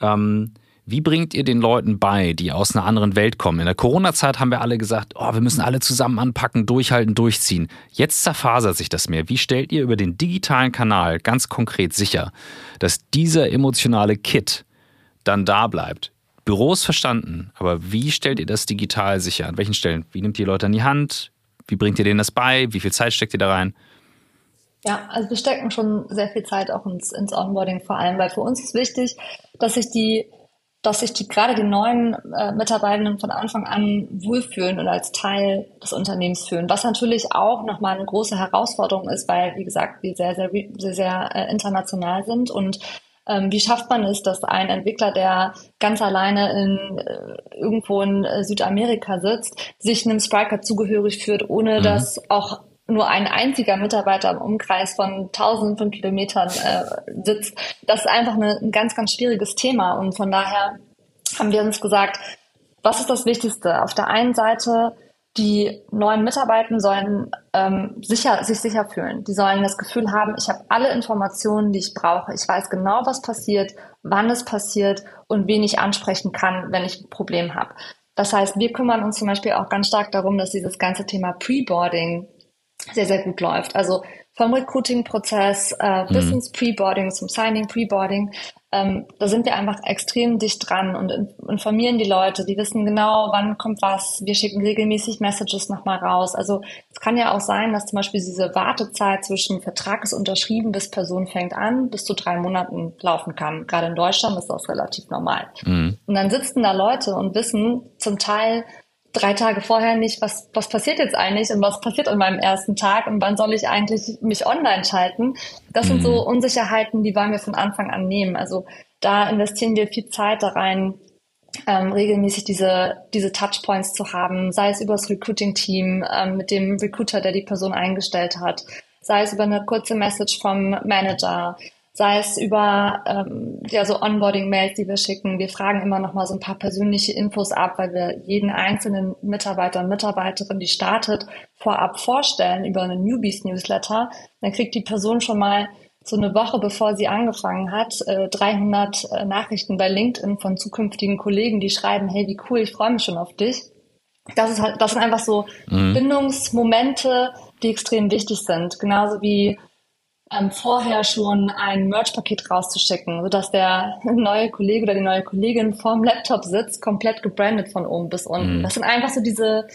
[SPEAKER 1] Ähm, wie bringt ihr den Leuten bei, die aus einer anderen Welt kommen? In der Corona-Zeit haben wir alle gesagt, oh, wir müssen alle zusammen anpacken, durchhalten, durchziehen. Jetzt zerfasert sich das mehr. Wie stellt ihr über den digitalen Kanal ganz konkret sicher, dass dieser emotionale Kit dann da bleibt? Büros verstanden, aber wie stellt ihr das digital sicher? An welchen Stellen? Wie nimmt ihr Leute an die Hand? Wie bringt ihr denen das bei? Wie viel Zeit steckt ihr da rein?
[SPEAKER 4] Ja, also wir stecken schon sehr viel Zeit auch ins, ins Onboarding vor allem, weil für uns ist wichtig, dass sich die dass sich die, gerade die neuen äh, Mitarbeitenden von Anfang an wohlfühlen und als Teil des Unternehmens fühlen. Was natürlich auch nochmal eine große Herausforderung ist, weil, wie gesagt, wir sehr, sehr, sehr, sehr äh, international sind und ähm, wie schafft man es, dass ein Entwickler, der ganz alleine in, äh, irgendwo in äh, Südamerika sitzt, sich einem Striker zugehörig führt, ohne mhm. dass auch nur ein einziger Mitarbeiter im Umkreis von tausenden von Kilometern äh, sitzt. Das ist einfach eine, ein ganz, ganz schwieriges Thema. Und von daher haben wir uns gesagt, was ist das Wichtigste? Auf der einen Seite, die neuen Mitarbeiter sollen ähm, sicher, sich sicher fühlen. Die sollen das Gefühl haben, ich habe alle Informationen, die ich brauche. Ich weiß genau, was passiert, wann es passiert und wen ich ansprechen kann, wenn ich ein Problem habe. Das heißt, wir kümmern uns zum Beispiel auch ganz stark darum, dass dieses ganze Thema Preboarding sehr, sehr gut läuft. Also vom Recruiting-Prozess äh, mhm. bis ins Preboarding, zum Signing, Preboarding, ähm, da sind wir einfach extrem dicht dran und informieren die Leute. Die wissen genau, wann kommt was. Wir schicken regelmäßig Messages nochmal raus. Also es kann ja auch sein, dass zum Beispiel diese Wartezeit zwischen Vertrag ist unterschrieben bis Person fängt an, bis zu drei Monaten laufen kann. Gerade in Deutschland ist das relativ normal. Mhm. Und dann sitzen da Leute und wissen zum Teil, drei Tage vorher nicht, was, was passiert jetzt eigentlich und was passiert an meinem ersten Tag und wann soll ich eigentlich mich online schalten. Das mhm. sind so mhm. Unsicherheiten, die wollen wir von Anfang an nehmen. Also da investieren wir viel Zeit da rein, ähm, regelmäßig diese, diese Touchpoints zu haben, sei es über das Recruiting-Team, ähm, mit dem Recruiter, der die Person eingestellt hat, sei es über eine kurze Message vom Manager, sei es über ähm, ja, so Onboarding-Mails, die wir schicken. Wir fragen immer noch mal so ein paar persönliche Infos ab, weil wir jeden einzelnen Mitarbeiter und Mitarbeiterin, die startet, vorab vorstellen über einen Newbies-Newsletter. Dann kriegt die Person schon mal so eine Woche bevor sie angefangen hat, äh, 300 äh, Nachrichten bei LinkedIn von zukünftigen Kollegen, die schreiben, hey, wie cool, ich freue mich schon auf dich. Das ist halt, das sind einfach so mhm. Bindungsmomente, die extrem wichtig sind. Genauso wie ähm, vorher schon ein Merch-Paket rauszuschicken, sodass der [LAUGHS] neue Kollege oder die neue Kollegin vorm Laptop sitzt, komplett gebrandet von oben bis unten. Mhm. Das sind einfach so diese,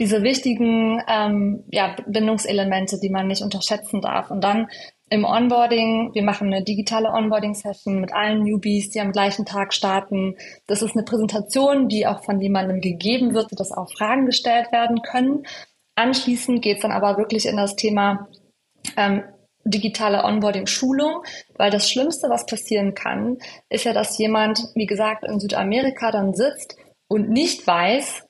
[SPEAKER 4] diese wichtigen ähm, ja, Bindungselemente, die man nicht unterschätzen darf. Und dann im Onboarding, wir machen eine digitale Onboarding-Session mit allen Newbies, die am gleichen Tag starten. Das ist eine Präsentation, die auch von jemandem gegeben wird, sodass auch Fragen gestellt werden können. Anschließend geht es dann aber wirklich in das Thema ähm, digitale Onboarding-Schulung, weil das Schlimmste, was passieren kann, ist ja, dass jemand, wie gesagt, in Südamerika dann sitzt und nicht weiß,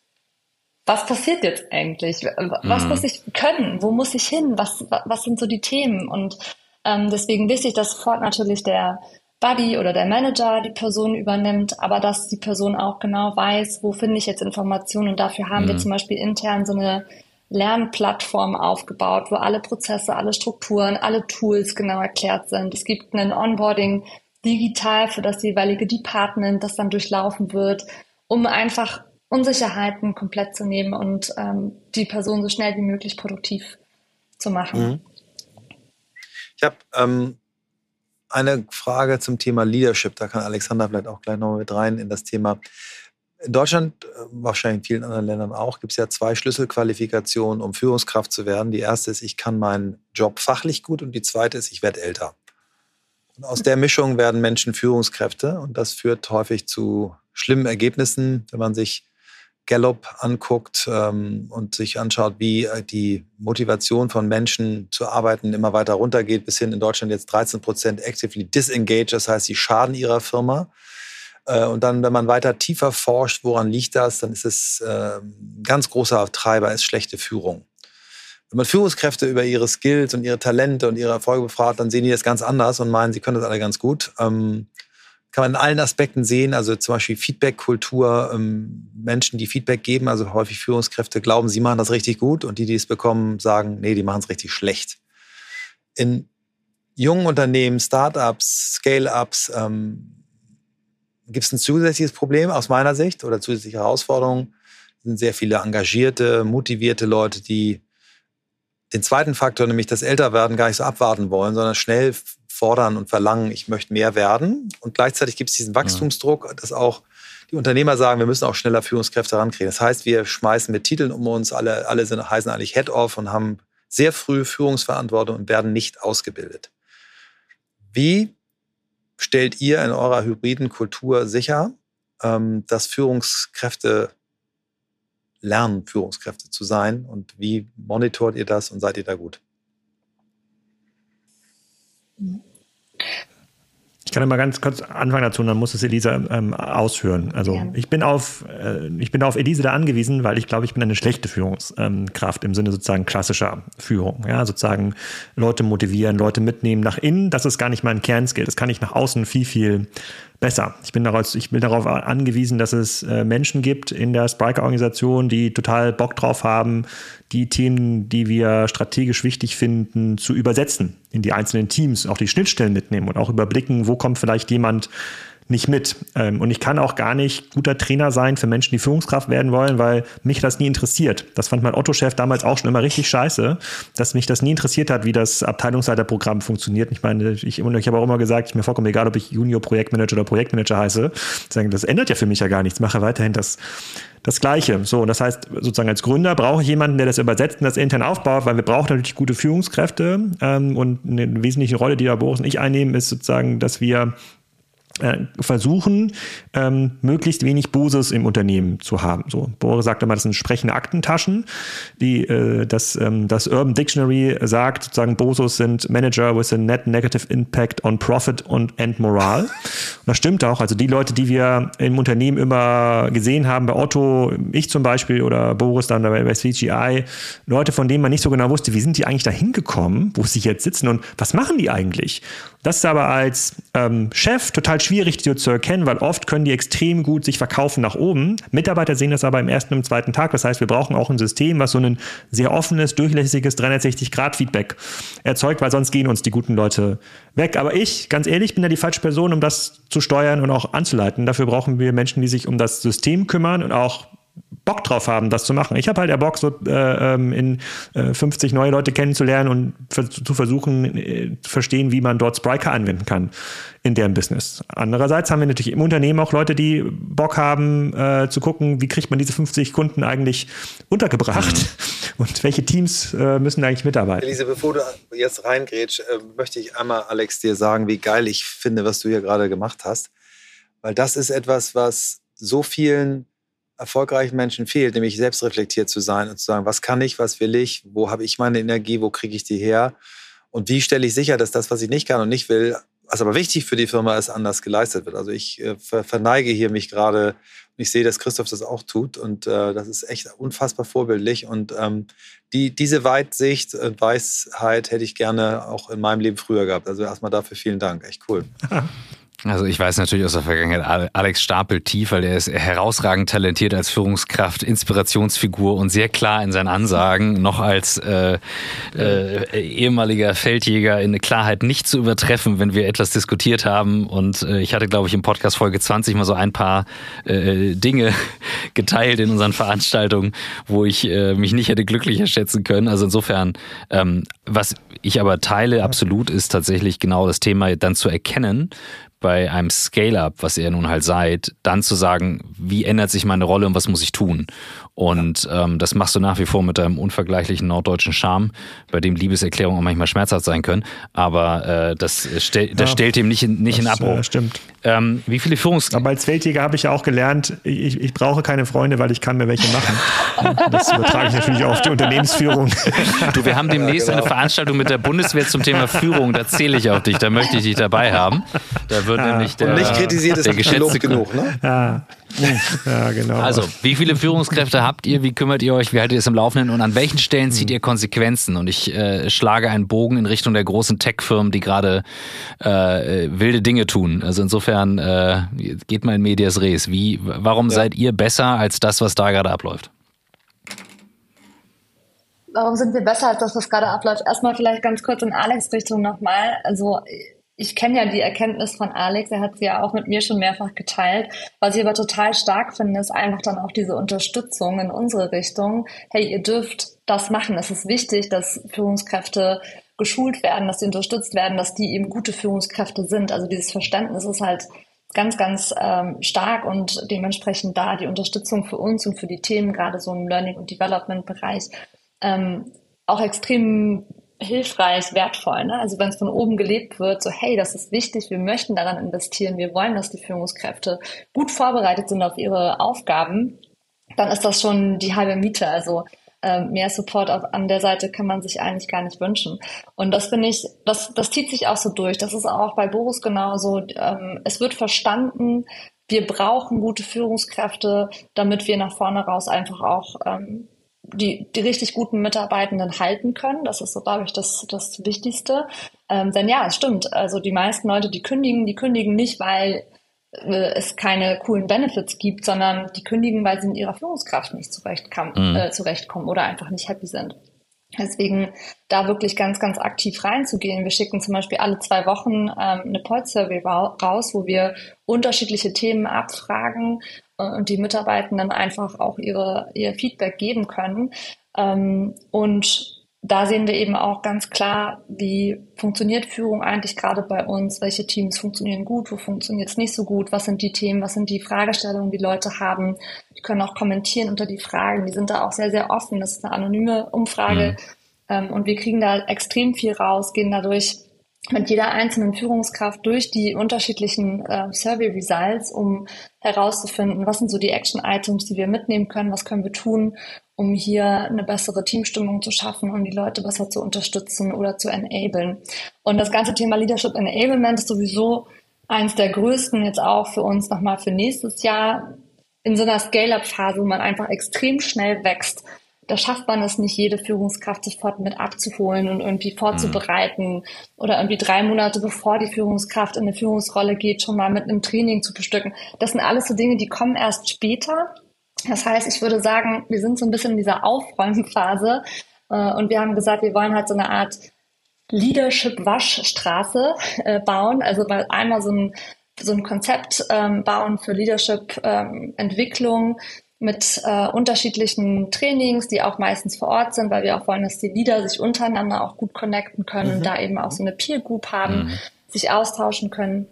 [SPEAKER 4] was passiert jetzt eigentlich? Was mhm. muss ich können? Wo muss ich hin? Was, was sind so die Themen? Und ähm, deswegen wichtig, dass sofort natürlich der Buddy oder der Manager die Person übernimmt, aber dass die Person auch genau weiß, wo finde ich jetzt Informationen. Und dafür haben mhm. wir zum Beispiel intern so eine Lernplattform aufgebaut, wo alle Prozesse, alle Strukturen, alle Tools genau erklärt sind. Es gibt ein Onboarding digital für das jeweilige Department, das dann durchlaufen wird, um einfach Unsicherheiten komplett zu nehmen und ähm, die Person so schnell wie möglich produktiv zu machen. Mhm.
[SPEAKER 2] Ich habe ähm, eine Frage zum Thema Leadership. Da kann Alexander vielleicht auch gleich noch mit rein in das Thema in Deutschland, äh, wahrscheinlich in vielen anderen Ländern auch, gibt es ja zwei Schlüsselqualifikationen, um Führungskraft zu werden. Die erste ist, ich kann meinen Job fachlich gut und die zweite ist, ich werde älter. Und aus der Mischung werden Menschen Führungskräfte und das führt häufig zu schlimmen Ergebnissen, wenn man sich Gallup anguckt ähm, und sich anschaut, wie äh, die Motivation von Menschen zu arbeiten immer weiter runtergeht, bis hin in Deutschland jetzt 13 Prozent actively disengaged, das heißt, sie schaden ihrer Firma und dann, wenn man weiter tiefer forscht, woran liegt das, dann ist es äh, ein ganz großer Treiber, ist schlechte Führung. Wenn man Führungskräfte über ihre Skills und ihre Talente und ihre Erfolge befragt, dann sehen die das ganz anders und meinen, sie können das alle ganz gut. Ähm, kann man in allen Aspekten sehen, also zum Beispiel Feedback-Kultur, ähm, Menschen, die Feedback geben, also häufig Führungskräfte glauben, sie machen das richtig gut und die, die es bekommen, sagen, nee, die machen es richtig schlecht. In jungen Unternehmen, Startups, Scale-Ups ähm, gibt es ein zusätzliches Problem aus meiner Sicht oder zusätzliche Herausforderungen. Es sind sehr viele engagierte, motivierte Leute, die den zweiten Faktor, nämlich das Älterwerden, gar nicht so abwarten wollen, sondern schnell fordern und verlangen, ich möchte mehr werden. Und gleichzeitig gibt es diesen Wachstumsdruck, dass auch die Unternehmer sagen, wir müssen auch schneller Führungskräfte rankriegen. Das heißt, wir schmeißen mit Titeln um uns, alle, alle sind, heißen eigentlich Head-Off und haben sehr früh Führungsverantwortung und werden nicht ausgebildet. Wie stellt ihr in eurer hybriden Kultur sicher, ähm, dass Führungskräfte lernen, Führungskräfte zu sein? Und wie monitort ihr das und seid ihr da gut?
[SPEAKER 3] Ich kann mal ganz kurz anfangen dazu, und dann muss es Elisa ähm, ausführen. Also ja. ich bin auf äh, ich bin auf Elisa da angewiesen, weil ich glaube, ich bin eine schlechte Führungskraft ähm, im Sinne sozusagen klassischer Führung. Ja, sozusagen Leute motivieren, Leute mitnehmen nach innen. Das ist gar nicht mein Kernskill. Das kann ich nach außen viel viel besser. Ich bin darauf, ich bin darauf angewiesen, dass es äh, Menschen gibt in der Spriker-Organisation, die total Bock drauf haben, die Themen, die wir strategisch wichtig finden, zu übersetzen in die einzelnen Teams, auch die Schnittstellen mitnehmen und auch überblicken, wo kommt vielleicht jemand nicht mit. Ähm, und ich kann auch gar nicht guter Trainer sein für Menschen, die Führungskraft werden wollen, weil mich das nie interessiert. Das fand mein Otto-Chef damals auch schon immer richtig scheiße, dass mich das nie interessiert hat, wie das Abteilungsleiterprogramm funktioniert. Ich meine, ich, ich habe auch immer gesagt, ist mir vollkommen egal, ob ich Junior-Projektmanager oder Projektmanager heiße. Das ändert ja für mich ja gar nichts. Mache weiterhin das das Gleiche. So, und das heißt, sozusagen als Gründer brauche ich jemanden, der das übersetzt und das intern aufbaut, weil wir brauchen natürlich gute Führungskräfte. Ähm, und eine wesentliche Rolle, die da Boris und ich einnehmen, ist sozusagen, dass wir versuchen, ähm, möglichst wenig Boses im Unternehmen zu haben. So, Boris sagt immer, das sind sprechende Aktentaschen. Die, äh, das, ähm, das Urban Dictionary sagt sozusagen, Bosos sind Manager with a net negative impact on profit and, and moral. Und das stimmt auch. Also die Leute, die wir im Unternehmen immer gesehen haben, bei Otto, ich zum Beispiel oder Boris dann bei, bei CGI, Leute, von denen man nicht so genau wusste, wie sind die eigentlich da hingekommen, wo sie jetzt sitzen und was machen die eigentlich? Das ist aber als ähm, Chef total schwierig die zu erkennen, weil oft können die extrem gut sich verkaufen nach oben. Mitarbeiter sehen das aber im ersten und im zweiten Tag. Das heißt, wir brauchen auch ein System, was so ein sehr offenes, durchlässiges 360-Grad-Feedback erzeugt, weil sonst gehen uns die guten Leute weg. Aber ich, ganz ehrlich, bin da die falsche Person, um das zu steuern und auch anzuleiten. Dafür brauchen wir Menschen, die sich um das System kümmern und auch Bock drauf haben, das zu machen. Ich habe halt ja Bock, so äh, ähm, in äh, 50 neue Leute kennenzulernen und für, zu versuchen, äh, zu verstehen, wie man dort Spriker anwenden kann in deren Business. Andererseits haben wir natürlich im Unternehmen auch Leute, die Bock haben, äh, zu gucken, wie kriegt man diese 50 Kunden eigentlich untergebracht mhm. [LAUGHS] und welche Teams äh, müssen eigentlich mitarbeiten.
[SPEAKER 2] Elise, bevor du jetzt reingrätsch, äh, möchte ich einmal, Alex, dir sagen, wie geil ich finde, was du hier gerade gemacht hast. Weil das ist etwas, was so vielen erfolgreichen Menschen fehlt, nämlich selbstreflektiert zu sein und zu sagen, was kann ich, was will ich, wo habe ich meine Energie, wo kriege ich die her und wie stelle ich sicher, dass das, was ich nicht kann und nicht will, was aber wichtig für die Firma ist, anders geleistet wird. Also ich äh, verneige hier mich gerade und ich sehe, dass Christoph das auch tut und äh, das ist echt unfassbar vorbildlich und ähm, die, diese Weitsicht und Weisheit hätte ich gerne auch in meinem Leben früher gehabt. Also erstmal dafür vielen Dank, echt cool. [LAUGHS]
[SPEAKER 1] Also ich weiß natürlich aus der Vergangenheit, Alex stapelt tief, weil er ist herausragend talentiert als Führungskraft, Inspirationsfigur und sehr klar in seinen Ansagen, noch als äh, äh, ehemaliger Feldjäger in Klarheit nicht zu übertreffen, wenn wir etwas diskutiert haben. Und äh, ich hatte, glaube ich, im Podcast Folge 20 mal so ein paar äh, Dinge [LAUGHS] geteilt in unseren Veranstaltungen, wo ich äh, mich nicht hätte glücklicher schätzen können. Also insofern, ähm, was ich aber teile absolut, ist tatsächlich genau das Thema dann zu erkennen, bei einem Scale-up, was ihr nun halt seid, dann zu sagen, wie ändert sich meine Rolle und was muss ich tun? Und ähm, das machst du nach wie vor mit deinem unvergleichlichen norddeutschen Charme, bei dem Liebeserklärungen auch manchmal schmerzhaft sein können. Aber äh, das, stell, das ja, stellt dem nicht in, nicht das, in Abbruch.
[SPEAKER 3] Äh, stimmt.
[SPEAKER 1] Ähm, wie viele Führungs...
[SPEAKER 3] Aber als Feldjäger habe ich ja auch gelernt, ich, ich brauche keine Freunde, weil ich kann mir welche machen. das übertrage ich natürlich auch auf die Unternehmensführung.
[SPEAKER 1] du, wir haben demnächst ja, genau. eine Veranstaltung mit der Bundeswehr zum Thema Führung. Da zähle ich auf dich. Da möchte ich dich dabei haben. Da wird ja. nämlich der,
[SPEAKER 2] Und nicht kritisiert ist der geschätzte genug, ne?
[SPEAKER 3] Ja. [LAUGHS] ja, genau.
[SPEAKER 1] Also, wie viele Führungskräfte habt ihr? Wie kümmert ihr euch? Wie haltet ihr es im Laufenden? Und an welchen Stellen zieht ihr Konsequenzen? Und ich äh, schlage einen Bogen in Richtung der großen Tech-Firmen, die gerade äh, wilde Dinge tun. Also insofern äh, geht mal in Medias Res. Wie, warum ja. seid ihr besser als das, was da gerade abläuft?
[SPEAKER 4] Warum sind wir besser als das, was gerade abläuft? Erstmal vielleicht ganz kurz in Alex Richtung nochmal. Also ich kenne ja die Erkenntnis von Alex, er hat sie ja auch mit mir schon mehrfach geteilt. Was ich aber total stark finde, ist einfach dann auch diese Unterstützung in unsere Richtung. Hey, ihr dürft das machen. Es ist wichtig, dass Führungskräfte geschult werden, dass sie unterstützt werden, dass die eben gute Führungskräfte sind. Also dieses Verständnis ist halt ganz, ganz ähm, stark und dementsprechend da die Unterstützung für uns und für die Themen, gerade so im Learning- und Development-Bereich, ähm, auch extrem hilfreich, wertvoll. Ne? Also wenn es von oben gelebt wird, so hey, das ist wichtig, wir möchten daran investieren, wir wollen, dass die Führungskräfte gut vorbereitet sind auf ihre Aufgaben, dann ist das schon die halbe Miete. Also äh, mehr Support auf, an der Seite kann man sich eigentlich gar nicht wünschen. Und das finde ich, das, das zieht sich auch so durch. Das ist auch bei Boris genauso. Ähm, es wird verstanden, wir brauchen gute Führungskräfte, damit wir nach vorne raus einfach auch ähm, die, die richtig guten Mitarbeitenden halten können. Das ist so, glaube ich, das, das Wichtigste. Ähm, denn ja, es stimmt. Also die meisten Leute, die kündigen, die kündigen nicht, weil äh, es keine coolen Benefits gibt, sondern die kündigen, weil sie in ihrer Führungskraft nicht zurechtkommen, mhm. äh, zurechtkommen oder einfach nicht happy sind. Deswegen da wirklich ganz, ganz aktiv reinzugehen. Wir schicken zum Beispiel alle zwei Wochen ähm, eine Pulse-Survey raus, wo wir unterschiedliche Themen abfragen äh, und die Mitarbeitenden einfach auch ihre, ihr Feedback geben können. Ähm, und da sehen wir eben auch ganz klar, wie funktioniert Führung eigentlich gerade bei uns, welche Teams funktionieren gut, wo funktioniert es nicht so gut, was sind die Themen, was sind die Fragestellungen, die Leute haben. Die können auch kommentieren unter die Fragen, die sind da auch sehr, sehr offen. Das ist eine anonyme Umfrage mhm. ähm, und wir kriegen da extrem viel raus, gehen dadurch mit jeder einzelnen Führungskraft durch die unterschiedlichen äh, Survey Results, um herauszufinden, was sind so die Action Items, die wir mitnehmen können, was können wir tun, um hier eine bessere Teamstimmung zu schaffen, um die Leute besser zu unterstützen oder zu enablen. Und das ganze Thema Leadership Enablement ist sowieso eins der größten jetzt auch für uns nochmal für nächstes Jahr in so einer Scale-up-Phase, wo man einfach extrem schnell wächst. Da schafft man es nicht, jede Führungskraft sofort mit abzuholen und irgendwie vorzubereiten mhm. oder irgendwie drei Monate bevor die Führungskraft in eine Führungsrolle geht, schon mal mit einem Training zu bestücken. Das sind alles so Dinge, die kommen erst später. Das heißt, ich würde sagen, wir sind so ein bisschen in dieser Aufräumphase äh, und wir haben gesagt, wir wollen halt so eine Art Leadership-Waschstraße äh, bauen. Also weil einmal so ein, so ein Konzept ähm, bauen für Leadership-Entwicklung ähm, mit äh, unterschiedlichen Trainings, die auch meistens vor Ort sind, weil wir auch wollen, dass die Leader sich untereinander auch gut connecten können, mhm. da eben auch so eine Peer Group haben, mhm. sich austauschen können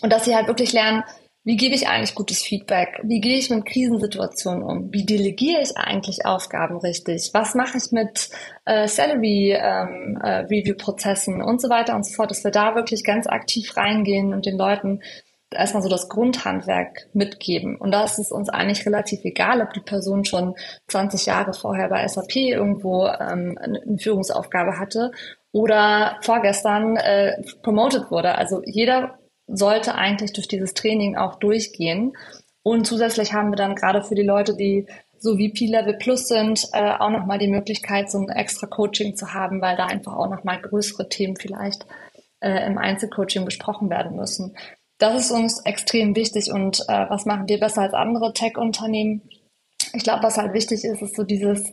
[SPEAKER 4] und dass sie halt wirklich lernen, wie gebe ich eigentlich gutes Feedback? Wie gehe ich mit Krisensituationen um? Wie delegiere ich eigentlich Aufgaben richtig? Was mache ich mit äh, Salary ähm, äh, Review Prozessen und so weiter und so fort, dass wir da wirklich ganz aktiv reingehen und den Leuten erstmal so das Grundhandwerk mitgeben. Und da ist es uns eigentlich relativ egal, ob die Person schon 20 Jahre vorher bei SAP irgendwo ähm, eine Führungsaufgabe hatte oder vorgestern äh, promoted wurde. Also jeder sollte eigentlich durch dieses Training auch durchgehen. Und zusätzlich haben wir dann gerade für die Leute, die so wie P-Level Plus sind, äh, auch nochmal die Möglichkeit, so ein extra Coaching zu haben, weil da einfach auch nochmal größere Themen vielleicht äh, im Einzelcoaching besprochen werden müssen. Das ist uns extrem wichtig und äh, was machen wir besser als andere Tech-Unternehmen? Ich glaube, was halt wichtig ist, ist so dieses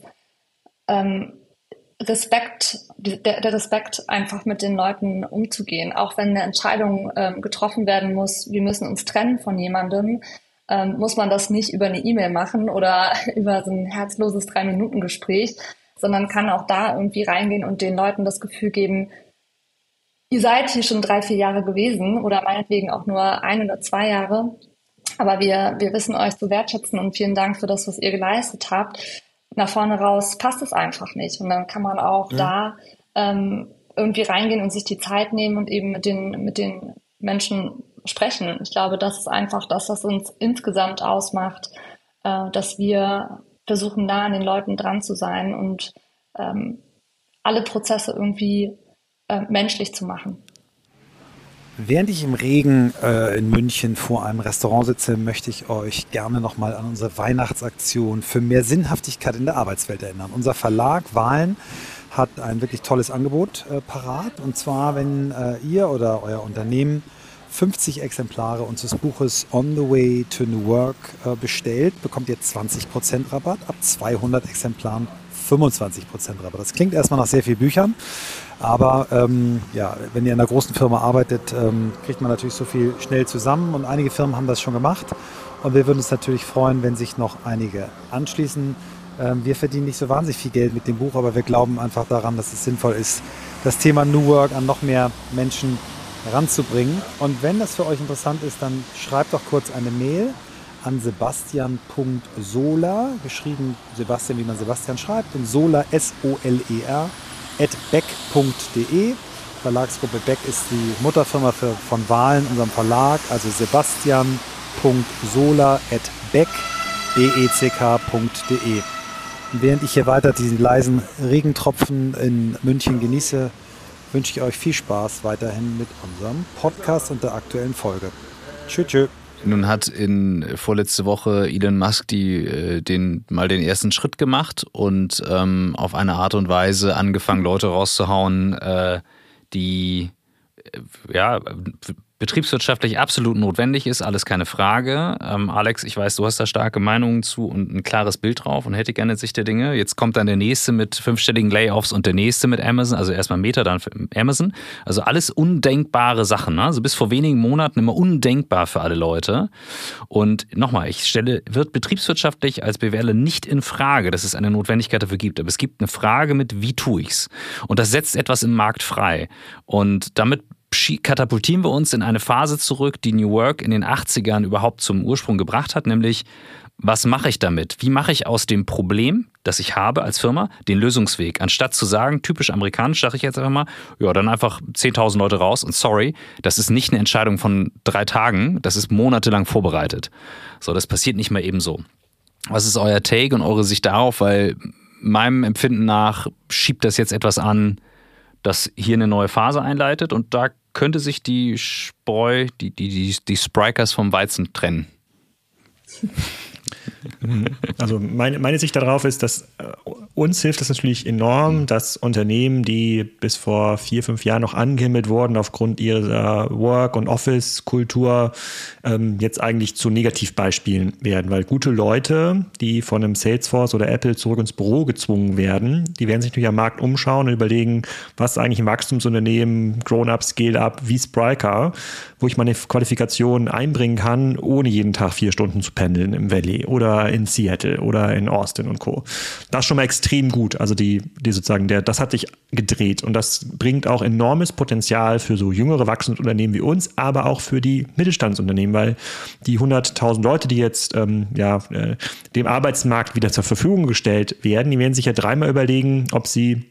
[SPEAKER 4] ähm, Respekt, der, der, Respekt, einfach mit den Leuten umzugehen. Auch wenn eine Entscheidung ähm, getroffen werden muss, wir müssen uns trennen von jemandem, ähm, muss man das nicht über eine E-Mail machen oder [LAUGHS] über so ein herzloses Drei-Minuten-Gespräch, sondern kann auch da irgendwie reingehen und den Leuten das Gefühl geben, ihr seid hier schon drei, vier Jahre gewesen oder meinetwegen auch nur ein oder zwei Jahre. Aber wir, wir wissen euch zu wertschätzen und vielen Dank für das, was ihr geleistet habt. Nach vorne raus passt es einfach nicht. Und dann kann man auch ja. da ähm, irgendwie reingehen und sich die Zeit nehmen und eben mit den, mit den Menschen sprechen. Ich glaube, das ist einfach das, was uns insgesamt ausmacht, äh, dass wir versuchen, nah an den Leuten dran zu sein und ähm, alle Prozesse irgendwie äh, menschlich zu machen.
[SPEAKER 2] Während ich im Regen äh, in München vor einem Restaurant sitze, möchte ich euch gerne nochmal an unsere Weihnachtsaktion für mehr Sinnhaftigkeit in der Arbeitswelt erinnern. Unser Verlag Wahlen hat ein wirklich tolles Angebot äh, parat. Und zwar, wenn äh, ihr oder euer Unternehmen 50 Exemplare unseres Buches On the Way to New Work äh, bestellt, bekommt ihr 20% Rabatt. Ab 200 Exemplaren 25% Rabatt. Das klingt erstmal nach sehr vielen Büchern. Aber ähm, ja, wenn ihr in einer großen Firma arbeitet, ähm, kriegt man natürlich so viel schnell zusammen und einige Firmen haben das schon gemacht. Und wir würden uns natürlich freuen, wenn sich noch einige anschließen. Ähm, wir verdienen nicht so wahnsinnig viel Geld mit dem Buch, aber wir glauben einfach daran, dass es sinnvoll ist, das Thema New Work an noch mehr Menschen heranzubringen. Und wenn das für euch interessant ist, dann schreibt doch kurz eine Mail an sebastian.sola, geschrieben Sebastian, wie man Sebastian schreibt, und sola, S-O-L-E-R, beck.de. Verlagsgruppe Beck ist die Mutterfirma für, von Wahlen, unserem Verlag, also sebastian.sola at beck, B-E-C-K.de. Während ich hier weiter diesen leisen Regentropfen in München genieße, wünsche ich euch viel Spaß weiterhin mit unserem Podcast und der aktuellen Folge. Tschüss. tschüss.
[SPEAKER 1] Nun hat in vorletzte Woche Elon Musk die, äh, den, mal den ersten Schritt gemacht und ähm, auf eine Art und Weise angefangen, Leute rauszuhauen, äh, die äh, ja betriebswirtschaftlich absolut notwendig ist, alles keine Frage. Ähm, Alex, ich weiß, du hast da starke Meinungen zu und ein klares Bild drauf und hätte gerne Sicht der Dinge. Jetzt kommt dann der nächste mit fünfstelligen Layoffs und der nächste mit Amazon, also erstmal Meta, dann Amazon. Also alles undenkbare Sachen. Ne? Also bis vor wenigen Monaten immer undenkbar für alle Leute. Und nochmal, ich stelle, wird betriebswirtschaftlich als BWLer nicht in Frage, dass es eine Notwendigkeit dafür gibt. Aber es gibt eine Frage mit, wie tue ich's? Und das setzt etwas im Markt frei. Und damit katapultieren wir uns in eine Phase zurück, die New Work in den 80ern überhaupt zum Ursprung gebracht hat, nämlich was mache ich damit? Wie mache ich aus dem Problem, das ich habe als Firma, den Lösungsweg? Anstatt zu sagen, typisch amerikanisch, sage ich jetzt einfach mal, ja, dann einfach 10.000 Leute raus und sorry, das ist nicht eine Entscheidung von drei Tagen, das ist monatelang vorbereitet. So, das passiert nicht mal eben so. Was ist euer Take und eure Sicht darauf? Weil meinem Empfinden nach schiebt das jetzt etwas an, das hier eine neue Phase einleitet und da könnte sich die Spreu, die, die, die, die Sprikers vom Weizen trennen. [LAUGHS] [LAUGHS]
[SPEAKER 3] Also meine, meine Sicht darauf ist, dass äh, uns hilft es natürlich enorm, dass Unternehmen, die bis vor vier, fünf Jahren noch angehimmelt wurden aufgrund ihrer Work- und Office-Kultur, ähm, jetzt eigentlich zu Negativbeispielen werden. Weil gute Leute, die von einem Salesforce oder Apple zurück ins Büro gezwungen werden, die werden sich natürlich am Markt umschauen und überlegen, was eigentlich ein Wachstumsunternehmen, Grown-Up, Scale-Up wie Spryker, wo ich meine Qualifikation einbringen kann, ohne jeden Tag vier Stunden zu pendeln im Valley oder in Seattle oder in Austin und Co. Das ist schon mal extrem gut. Also die, die sozusagen, der, das hat sich gedreht und das bringt auch enormes Potenzial für so jüngere Wachstumsunternehmen wie uns, aber auch für die Mittelstandsunternehmen, weil die 100.000 Leute, die jetzt ähm, ja, äh, dem Arbeitsmarkt wieder zur Verfügung gestellt werden, die werden sich ja dreimal überlegen, ob sie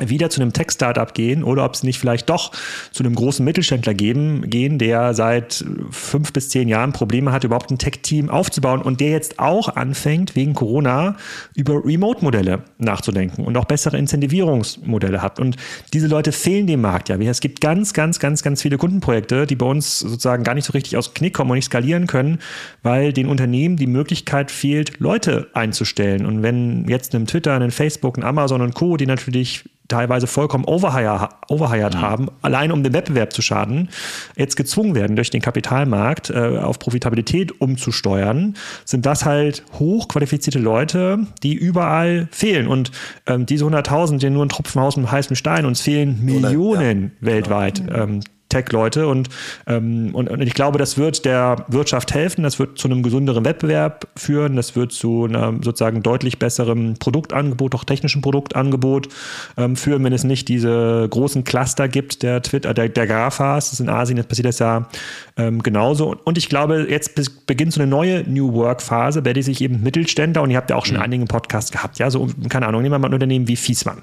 [SPEAKER 3] wieder zu einem Tech-Startup gehen oder ob sie nicht vielleicht doch zu einem großen Mittelständler geben, gehen, der seit fünf bis zehn Jahren Probleme hat, überhaupt ein Tech-Team aufzubauen und der jetzt auch anfängt, wegen Corona über Remote-Modelle nachzudenken und auch bessere Incentivierungsmodelle hat. Und diese Leute fehlen dem Markt ja. Es gibt ganz, ganz, ganz, ganz viele Kundenprojekte, die bei uns sozusagen gar nicht so richtig aus dem Knick kommen und nicht skalieren können, weil den Unternehmen die Möglichkeit fehlt, Leute einzustellen. Und wenn jetzt einem Twitter, einem Facebook, ein Amazon und Co., die natürlich teilweise vollkommen overhire, overhired mhm. haben, allein um den Wettbewerb zu schaden, jetzt gezwungen werden, durch den Kapitalmarkt äh, auf Profitabilität umzusteuern, sind das halt hochqualifizierte Leute, die überall fehlen. Und ähm, diese 100.000 sind nur ein Tropfen aus dem heißen Stein. Uns fehlen Millionen Oder, ja, weltweit. Genau. Ähm, Tech-Leute und, ähm, und, und ich glaube, das wird der Wirtschaft helfen, das wird zu einem gesünderen Wettbewerb führen, das wird zu einem sozusagen deutlich besserem Produktangebot, auch technischen Produktangebot ähm, führen, wenn es nicht diese großen Cluster gibt der Twitter, der, der GAFAs, das ist in Asien, jetzt passiert das ja ähm, genauso. Und ich glaube, jetzt beginnt so eine neue New Work-Phase, bei der sich eben Mittelständler, und ihr habt ja auch schon mhm. einige Podcasts gehabt, ja, so, keine Ahnung, nehmen wir mal ein Unternehmen wie Fiesmann.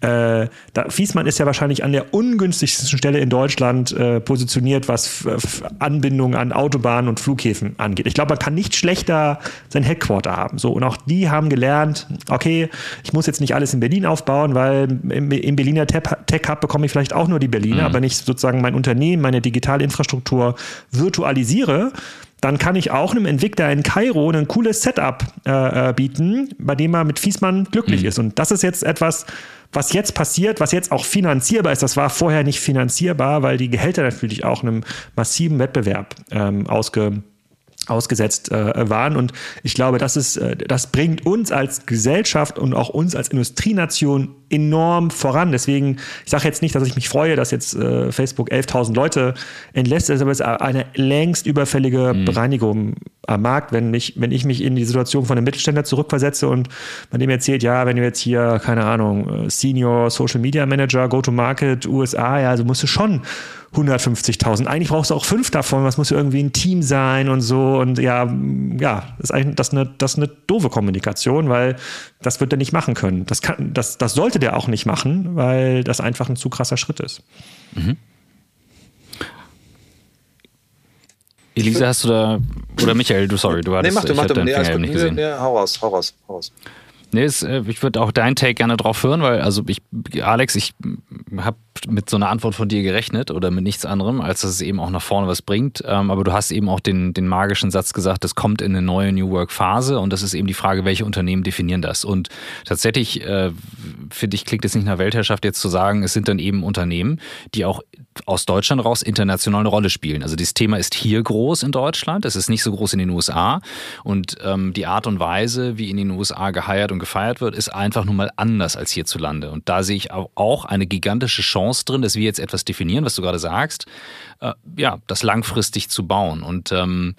[SPEAKER 3] Äh, da, Fiesmann ist ja wahrscheinlich an der ungünstigsten Stelle in Deutschland äh, positioniert, was Anbindung an Autobahnen und Flughäfen angeht. Ich glaube, man kann nicht schlechter sein Headquarter haben. So, und auch die haben gelernt, okay, ich muss jetzt nicht alles in Berlin aufbauen, weil im, im Berliner Tech-Hub bekomme ich vielleicht auch nur die Berliner, mhm. aber nicht sozusagen mein Unternehmen, meine digitale Infrastruktur virtualisiere dann kann ich auch einem Entwickler in Kairo ein cooles Setup äh, äh, bieten, bei dem er mit Fiesmann glücklich mhm. ist. Und das ist jetzt etwas, was jetzt passiert, was jetzt auch finanzierbar ist. Das war vorher nicht finanzierbar, weil die Gehälter natürlich auch einem massiven Wettbewerb ähm, ausge ausgesetzt äh, waren. Und ich glaube, das ist, äh, das bringt uns als Gesellschaft und auch uns als Industrienation enorm voran. Deswegen, ich sage jetzt nicht, dass ich mich freue, dass jetzt äh, Facebook 11.000 Leute entlässt, aber es ist eine längst überfällige mhm. Bereinigung am Markt, wenn ich, wenn ich mich in die Situation von einem Mittelständler zurückversetze und man dem erzählt, ja, wenn du jetzt hier, keine Ahnung, äh, Senior Social Media Manager, Go-to-Market, USA, ja, also musst du schon 150.000. Eigentlich brauchst du auch fünf davon. Was muss irgendwie ein Team sein und so. Und ja, ja, das ist eigentlich das ist eine, das ist eine doofe Kommunikation, weil das wird er nicht machen können. Das, kann, das, das sollte der auch nicht machen, weil das einfach ein zu krasser Schritt ist. Mhm.
[SPEAKER 1] Elisa, hast du da, oder Michael, du, sorry, du hattest,
[SPEAKER 2] nee, mach du, mach du, nee,
[SPEAKER 1] Finger nicht gesehen.
[SPEAKER 2] Nee, hau raus, hau raus, hau raus.
[SPEAKER 1] Nee, es, äh, ich würde auch deinen Take gerne drauf hören, weil, also ich, Alex, ich habe mit so einer Antwort von dir gerechnet oder mit nichts anderem, als dass es eben auch nach vorne was bringt. Ähm, aber du hast eben auch den, den magischen Satz gesagt, es kommt in eine neue New Work Phase und das ist eben die Frage, welche Unternehmen definieren das. Und tatsächlich, äh, finde ich, klingt es nicht nach Weltherrschaft jetzt zu sagen, es sind dann eben Unternehmen, die auch aus Deutschland raus international eine Rolle spielen. Also dieses Thema ist hier groß in Deutschland, es ist nicht so groß in den USA und ähm, die Art und Weise, wie in den USA geheiert und gefeiert wird, ist einfach nun mal anders als hierzulande. Und da sehe ich auch eine gigantische Chance drin, dass wir jetzt etwas definieren, was du gerade sagst, äh, ja, das langfristig zu bauen. Und ähm,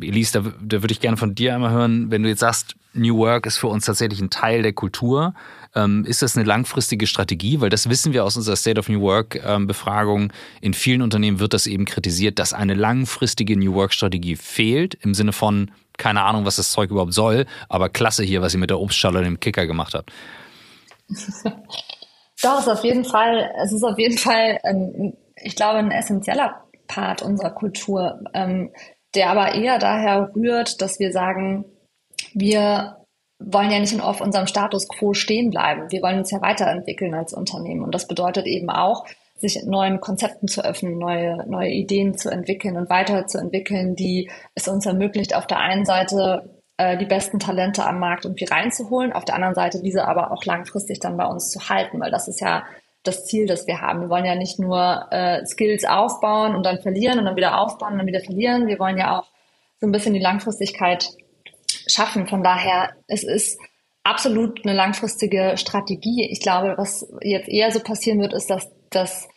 [SPEAKER 1] Elise, da, da würde ich gerne von dir einmal hören, wenn du jetzt sagst, New Work ist für uns tatsächlich ein Teil der Kultur. Ähm, ist das eine langfristige Strategie? Weil das wissen wir aus unserer State of New Work ähm. In vielen Unternehmen wird das eben kritisiert, dass eine langfristige New Work Strategie fehlt, im Sinne von, keine Ahnung, was das Zeug überhaupt soll, aber klasse hier, was ihr mit der Obstschale und dem Kicker gemacht habt. [LAUGHS]
[SPEAKER 4] Doch, ist auf jeden Fall, es ist auf jeden Fall, ähm, ich glaube, ein essentieller Part unserer Kultur, ähm, der aber eher daher rührt, dass wir sagen, wir wollen ja nicht auf unserem Status quo stehen bleiben. Wir wollen uns ja weiterentwickeln als Unternehmen. Und das bedeutet eben auch, sich neuen Konzepten zu öffnen, neue, neue Ideen zu entwickeln und weiterzuentwickeln, die es uns ermöglicht, auf der einen Seite die besten Talente am Markt irgendwie reinzuholen, auf der anderen Seite diese aber auch langfristig dann bei uns zu halten, weil das ist ja das Ziel, das wir haben. Wir wollen ja nicht nur äh, Skills aufbauen und dann verlieren und dann wieder aufbauen und dann wieder verlieren. Wir wollen ja auch so ein bisschen die Langfristigkeit schaffen. Von daher, es ist absolut eine langfristige Strategie. Ich glaube, was jetzt eher so passieren wird, ist, dass, dass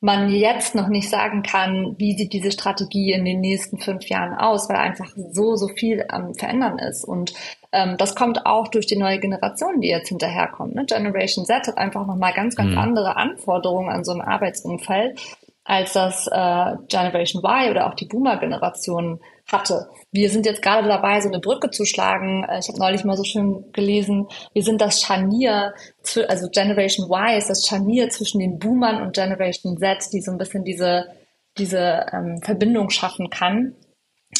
[SPEAKER 4] man jetzt noch nicht sagen kann, wie sieht diese Strategie in den nächsten fünf Jahren aus, weil einfach so, so viel am Verändern ist. Und ähm, das kommt auch durch die neue Generation, die jetzt hinterherkommt. Ne? Generation Z hat einfach nochmal ganz, ganz mhm. andere Anforderungen an so ein Arbeitsumfeld, als das äh, Generation Y oder auch die Boomer-Generation hatte. Wir sind jetzt gerade dabei, so eine Brücke zu schlagen. Äh, ich habe neulich mal so schön gelesen, wir sind das Scharnier, also Generation Y ist das Scharnier zwischen den Boomern und Generation Z, die so ein bisschen diese, diese ähm, Verbindung schaffen kann.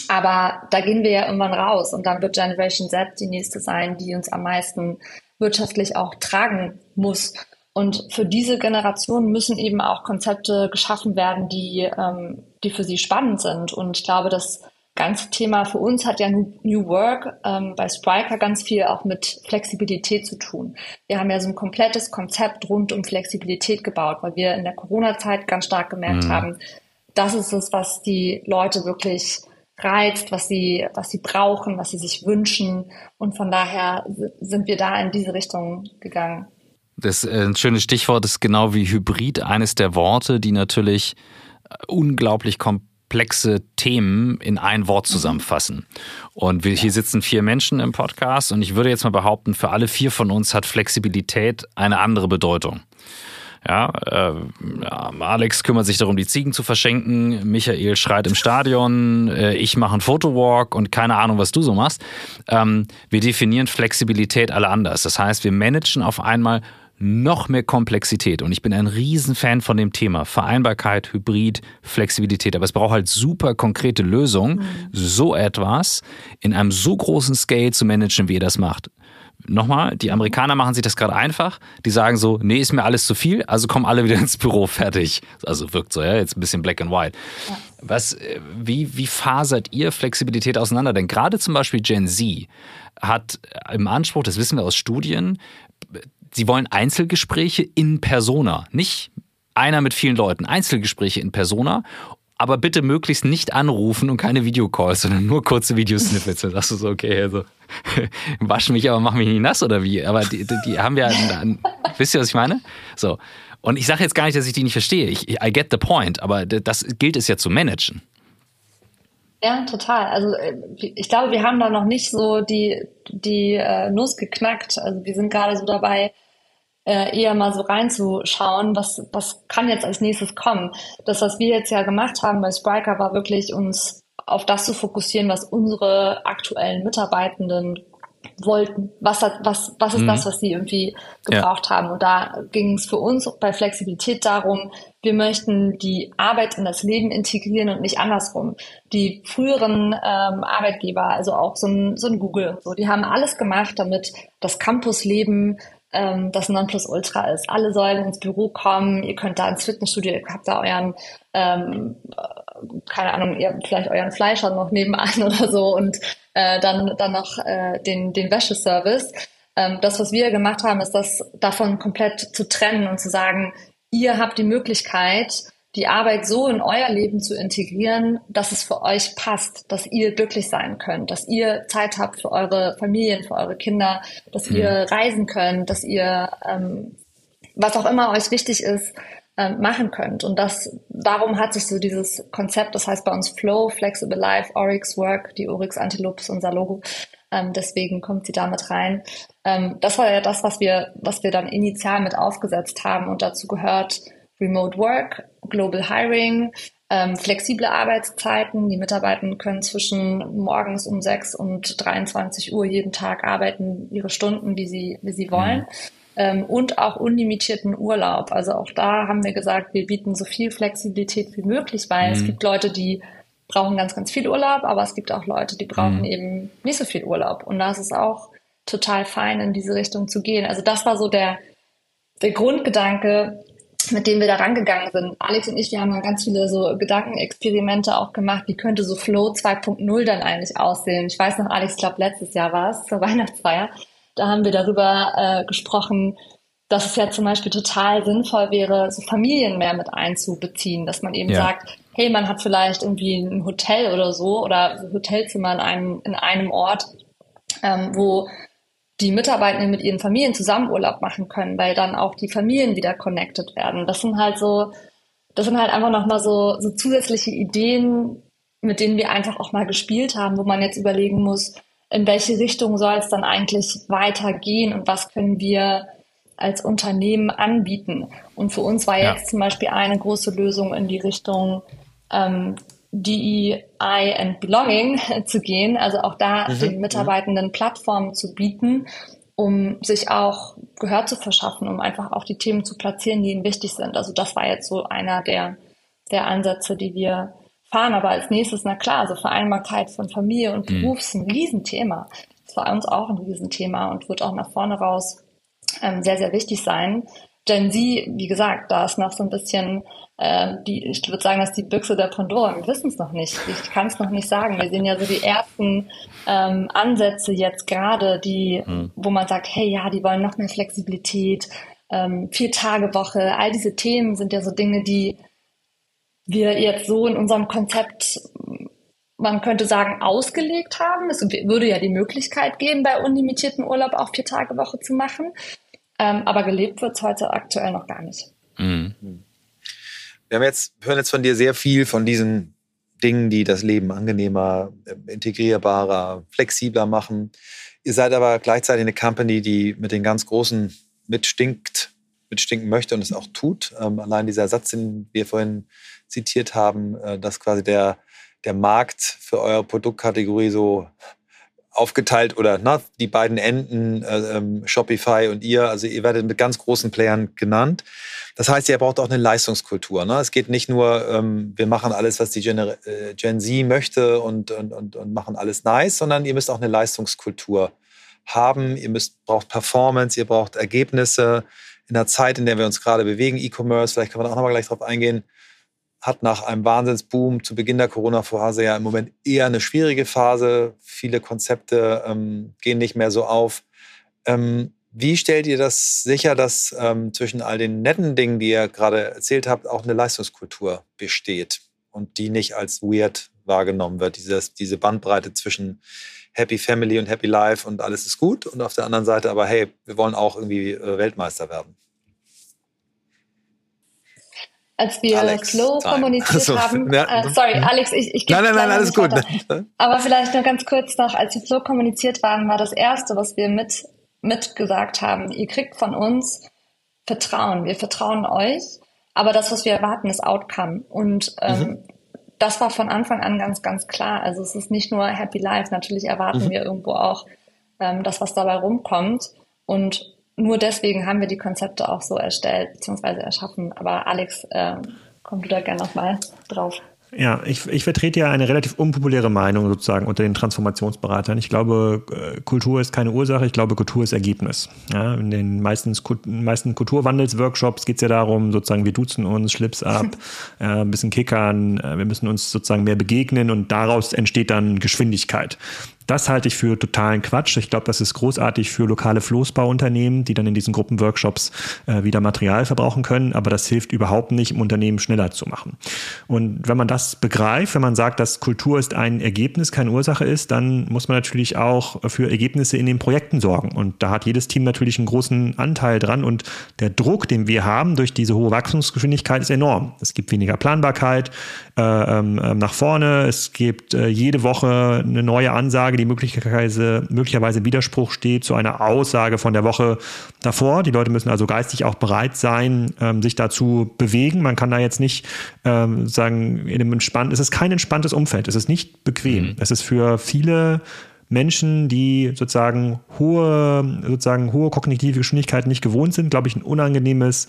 [SPEAKER 4] Aber da gehen wir ja irgendwann raus und dann wird Generation Z die nächste sein, die uns am meisten wirtschaftlich auch tragen muss. Und für diese Generation müssen eben auch Konzepte geschaffen werden, die, ähm, die für sie spannend sind. Und ich glaube, das ganze Thema für uns hat ja New Work ähm, bei Spriker ganz viel auch mit Flexibilität zu tun. Wir haben ja so ein komplettes Konzept rund um Flexibilität gebaut, weil wir in der Corona-Zeit ganz stark gemerkt mhm. haben, das ist es, was die Leute wirklich reizt, was sie, was sie brauchen, was sie sich wünschen. Und von daher sind wir da in diese Richtung gegangen.
[SPEAKER 1] Das ist ein schönes Stichwort ist genau wie Hybrid eines der Worte, die natürlich unglaublich komplexe Themen in ein Wort mhm. zusammenfassen. Und wir, hier sitzen vier Menschen im Podcast und ich würde jetzt mal behaupten, für alle vier von uns hat Flexibilität eine andere Bedeutung. Ja, äh, Alex kümmert sich darum, die Ziegen zu verschenken. Michael schreit im Stadion. Äh, ich mache einen Fotowalk und keine Ahnung, was du so machst. Ähm, wir definieren Flexibilität alle anders. Das heißt, wir managen auf einmal noch mehr Komplexität. Und ich bin ein Riesenfan von dem Thema. Vereinbarkeit, Hybrid, Flexibilität. Aber es braucht halt super konkrete Lösungen, mhm. so etwas in einem so großen Scale zu managen, wie ihr das macht. Nochmal, die Amerikaner machen sich das gerade einfach. Die sagen so, nee, ist mir alles zu viel, also kommen alle wieder [LAUGHS] ins Büro fertig. Also wirkt so, ja, jetzt ein bisschen black and white. Ja. Was, äh, wie, wie fasert ihr Flexibilität auseinander? Denn gerade zum Beispiel Gen Z hat im Anspruch, das wissen wir aus Studien, sie wollen Einzelgespräche in Persona, nicht einer mit vielen Leuten, Einzelgespräche in Persona aber bitte möglichst nicht anrufen und keine Videocalls, sondern nur kurze Videosnippets. Sagst du so, okay, also [LAUGHS] wasch mich, aber mach mich nicht nass oder wie? Aber die, die, die haben ja, einen, wisst ihr, was ich meine? So. Und ich sage jetzt gar nicht, dass ich die nicht verstehe. Ich, I get the point, aber das gilt es ja zu managen.
[SPEAKER 4] Ja, total. Also äh, ich glaube, wir haben da noch nicht so die, die äh, Nuss geknackt. Also wir sind gerade so dabei, äh, eher mal so reinzuschauen, was, was kann jetzt als nächstes kommen. Das, was wir jetzt ja gemacht haben bei Spriker, war wirklich uns auf das zu fokussieren, was unsere aktuellen Mitarbeitenden wollten. Was, hat, was, was ist mhm. das, was sie irgendwie gebraucht ja. haben? Und da ging es für uns bei Flexibilität darum, wir möchten die Arbeit in das Leben integrieren und nicht andersrum. Die früheren ähm, Arbeitgeber, also auch so ein, so ein Google, so, die haben alles gemacht, damit das Campusleben ähm, das Nonplusultra ist. Alle sollen ins Büro kommen, ihr könnt da ins Fitnessstudio, ihr habt da euren, ähm, äh, keine Ahnung, ihr habt vielleicht euren Fleischer noch nebenan [LAUGHS] oder so und äh, dann, dann noch äh, den, den Wäscheservice. Ähm, das, was wir gemacht haben, ist das davon komplett zu trennen und zu sagen, ihr habt die Möglichkeit, die Arbeit so in euer Leben zu integrieren, dass es für euch passt, dass ihr glücklich sein könnt, dass ihr Zeit habt für eure Familien, für eure Kinder, dass mhm. ihr reisen könnt, dass ihr ähm, was auch immer euch wichtig ist, ähm, machen könnt. Und das, darum hat sich so dieses Konzept, das heißt bei uns Flow, Flexible Life, Oryx Work, die Oryx Antilopes, unser Logo. Ähm, deswegen kommt sie damit rein. Ähm, das war ja das, was wir, was wir dann initial mit aufgesetzt haben. Und dazu gehört Remote Work, Global Hiring, ähm, flexible Arbeitszeiten. Die Mitarbeiter können zwischen morgens um 6 und 23 Uhr jeden Tag arbeiten, ihre Stunden, wie sie, wie sie wollen. Mhm. Ähm, und auch unlimitierten Urlaub. Also auch da haben wir gesagt, wir bieten so viel Flexibilität wie möglich, weil mhm. es gibt Leute, die brauchen ganz, ganz viel Urlaub, aber es gibt auch Leute, die brauchen mhm. eben nicht so viel Urlaub. Und da ist es auch total fein, in diese Richtung zu gehen. Also das war so der, der Grundgedanke, mit dem wir da rangegangen sind. Alex und ich, wir haben dann ganz viele so Gedankenexperimente auch gemacht. Wie könnte so Flow 2.0 dann eigentlich aussehen? Ich weiß noch, Alex, ich glaube, letztes Jahr war es, zur [LAUGHS] Weihnachtsfeier. Da haben wir darüber äh, gesprochen, dass es ja zum Beispiel total sinnvoll wäre, so Familien mehr mit einzubeziehen, dass man eben ja. sagt, hey, man hat vielleicht irgendwie ein Hotel oder so oder Hotelzimmer in einem, in einem Ort, ähm, wo die Mitarbeitenden mit ihren Familien zusammen Urlaub machen können, weil dann auch die Familien wieder connected werden. Das sind halt so, das sind halt einfach nochmal so, so zusätzliche Ideen, mit denen wir einfach auch mal gespielt haben, wo man jetzt überlegen muss, in welche Richtung soll es dann eigentlich weitergehen und was können wir als Unternehmen anbieten. Und für uns war ja. jetzt zum Beispiel eine große Lösung in die Richtung, ähm, DEI and Belonging [LAUGHS] zu gehen, also auch da mhm. den mhm. Mitarbeitenden Plattformen zu bieten, um sich auch Gehör zu verschaffen, um einfach auch die Themen zu platzieren, die ihnen wichtig sind. Also das war jetzt so einer der, der Ansätze, die wir fahren. Aber als nächstes, na klar, also Vereinbarkeit von Familie und mhm. Beruf ist ein Riesenthema. Das war uns auch ein Riesenthema und wird auch nach vorne raus ähm, sehr, sehr wichtig sein. Denn sie, wie gesagt, da ist noch so ein bisschen äh, die, ich würde sagen, dass die Büchse der Pandora. Wir wissen es noch nicht. Ich kann es noch nicht sagen. Wir sehen ja so die ersten ähm, Ansätze jetzt gerade, die, mhm. wo man sagt, hey, ja, die wollen noch mehr Flexibilität, ähm, vier Tage Woche. All diese Themen sind ja so Dinge, die wir jetzt so in unserem Konzept man könnte sagen, ausgelegt haben. Es würde ja die Möglichkeit geben, bei unlimitierten Urlaub auch vier Tage Woche zu machen. Ähm, aber gelebt wird es heute aktuell noch gar nicht. Mhm.
[SPEAKER 2] Wir haben jetzt, hören jetzt von dir sehr viel von diesen Dingen, die das Leben angenehmer, integrierbarer, flexibler machen. Ihr seid aber gleichzeitig eine Company, die mit den ganz Großen mitstinkt, mitstinken möchte und es auch tut. Ähm, allein dieser Satz, den wir vorhin zitiert haben, äh, dass quasi der, der Markt für eure Produktkategorie so aufgeteilt oder na, die beiden Enden, äh, ähm, Shopify und ihr, also ihr werdet mit ganz großen Playern genannt. Das heißt, ihr braucht auch eine Leistungskultur. Ne? Es geht nicht nur, ähm, wir machen alles, was die Gen, äh, Gen Z möchte und, und, und, und, machen alles nice, sondern ihr müsst auch eine Leistungskultur haben. Ihr müsst, braucht Performance, ihr braucht Ergebnisse in der Zeit, in der wir uns gerade bewegen. E-Commerce, vielleicht können wir da auch nochmal gleich drauf eingehen hat nach einem Wahnsinnsboom zu Beginn der Corona-Phase ja im Moment eher eine schwierige Phase. Viele Konzepte ähm, gehen nicht mehr so auf. Ähm, wie stellt ihr das sicher, dass ähm, zwischen all den netten Dingen, die ihr gerade erzählt habt, auch eine Leistungskultur besteht und die nicht als weird wahrgenommen wird? Dieses, diese Bandbreite zwischen Happy Family und Happy Life und alles ist gut und auf der anderen Seite aber, hey, wir wollen auch irgendwie äh, Weltmeister werden
[SPEAKER 4] als wir Alex, Flow time. kommuniziert [LAUGHS] also, haben. Ja, äh, sorry, Alex, ich, ich
[SPEAKER 2] Nein, nein, nein, alles gut.
[SPEAKER 4] Aber vielleicht nur ganz kurz noch, als wir Flow kommuniziert waren, war das Erste, was wir mit, mitgesagt haben, ihr kriegt von uns Vertrauen. Wir vertrauen euch, aber das, was wir erwarten, ist Outcome. Und ähm, mhm. Das war von Anfang an ganz, ganz klar. Also es ist nicht nur Happy Life, natürlich erwarten mhm. wir irgendwo auch ähm, das, was dabei rumkommt. Und nur deswegen haben wir die Konzepte auch so erstellt bzw. erschaffen. Aber Alex, äh, komm du da gerne nochmal drauf.
[SPEAKER 3] Ja, ich, ich vertrete ja eine relativ unpopuläre Meinung sozusagen unter den Transformationsberatern. Ich glaube, äh, Kultur ist keine Ursache, ich glaube, Kultur ist Ergebnis. Ja, in den meisten, meisten Kulturwandelsworkshops geht es ja darum, sozusagen, wir duzen uns, Schlips ab, [LAUGHS] äh, ein bisschen kickern, äh, wir müssen uns sozusagen mehr begegnen und daraus entsteht dann Geschwindigkeit. Das halte ich für totalen Quatsch. Ich glaube, das ist großartig für lokale Floßbauunternehmen, die dann in diesen Gruppenworkshops äh, wieder Material verbrauchen können, aber das hilft überhaupt nicht, im Unternehmen schneller zu machen. Und wenn man das begreift, wenn man sagt, dass Kultur ist ein Ergebnis, keine Ursache ist, dann muss man natürlich auch für Ergebnisse in den Projekten sorgen. Und da hat jedes Team natürlich einen großen Anteil dran und der Druck, den wir haben durch diese hohe Wachstumsgeschwindigkeit, ist enorm. Es gibt weniger Planbarkeit äh, ähm, äh, nach vorne. Es gibt äh, jede Woche eine neue Ansage, die möglicherweise, möglicherweise Widerspruch steht zu einer Aussage von der Woche davor. Die Leute müssen also geistig auch bereit sein, ähm, sich dazu bewegen. Man kann da jetzt nicht ähm, sagen, in einem entspannten, es ist kein entspanntes Umfeld, es ist nicht bequem. Mhm. Es ist für viele Menschen, die sozusagen hohe, sozusagen hohe kognitive Geschwindigkeiten nicht gewohnt sind, glaube ich, ein unangenehmes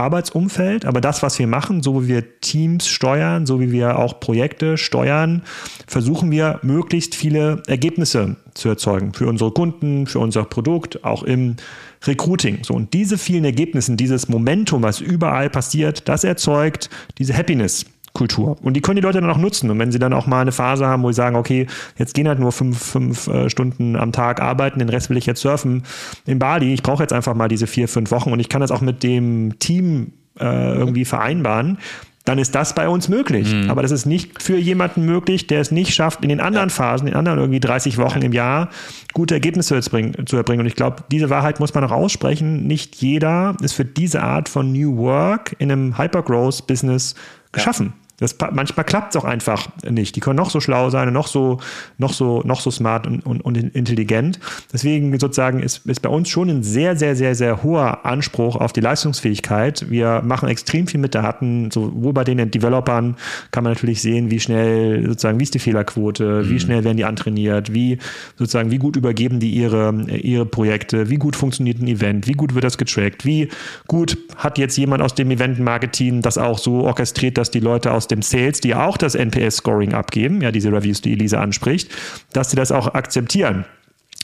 [SPEAKER 3] Arbeitsumfeld. Aber das, was wir machen, so wie wir Teams steuern, so wie wir auch Projekte steuern, versuchen wir möglichst viele Ergebnisse zu erzeugen für unsere Kunden, für unser Produkt, auch im Recruiting. So, und diese vielen Ergebnisse, dieses Momentum, was überall passiert, das erzeugt diese Happiness. Kultur. Und die können die Leute dann auch nutzen. Und wenn sie dann auch mal eine Phase haben, wo sie sagen, okay, jetzt gehen halt nur fünf, fünf äh, Stunden am Tag arbeiten, den Rest will ich jetzt surfen in Bali. Ich brauche jetzt einfach mal diese vier, fünf Wochen und ich kann das auch mit dem Team äh, irgendwie vereinbaren dann ist das bei uns möglich. Mhm. Aber das ist nicht für jemanden möglich, der es nicht schafft, in den anderen ja. Phasen, in anderen irgendwie 30 Wochen im Jahr gute Ergebnisse zu erbringen. Und ich glaube, diese Wahrheit muss man auch aussprechen. Nicht jeder ist für diese Art von New Work in einem Hypergrowth-Business geschaffen. Das, manchmal klappt es auch einfach nicht. Die können noch so schlau sein und noch so, noch so, noch so smart und, und, und intelligent. Deswegen sozusagen ist, ist bei uns schon ein sehr, sehr, sehr, sehr hoher Anspruch auf die Leistungsfähigkeit. Wir machen extrem viel mit Daten. Sowohl bei den Developern kann man natürlich sehen, wie schnell sozusagen, wie ist die Fehlerquote, mhm. wie schnell werden die antrainiert, wie sozusagen, wie gut übergeben die ihre, ihre Projekte, wie gut funktioniert ein Event, wie gut wird das getrackt, wie gut hat jetzt jemand aus dem Event-Marketing das auch so orchestriert, dass die Leute aus dem Sales, die auch das NPS-Scoring abgeben, ja, diese Reviews, die Elisa anspricht, dass sie das auch akzeptieren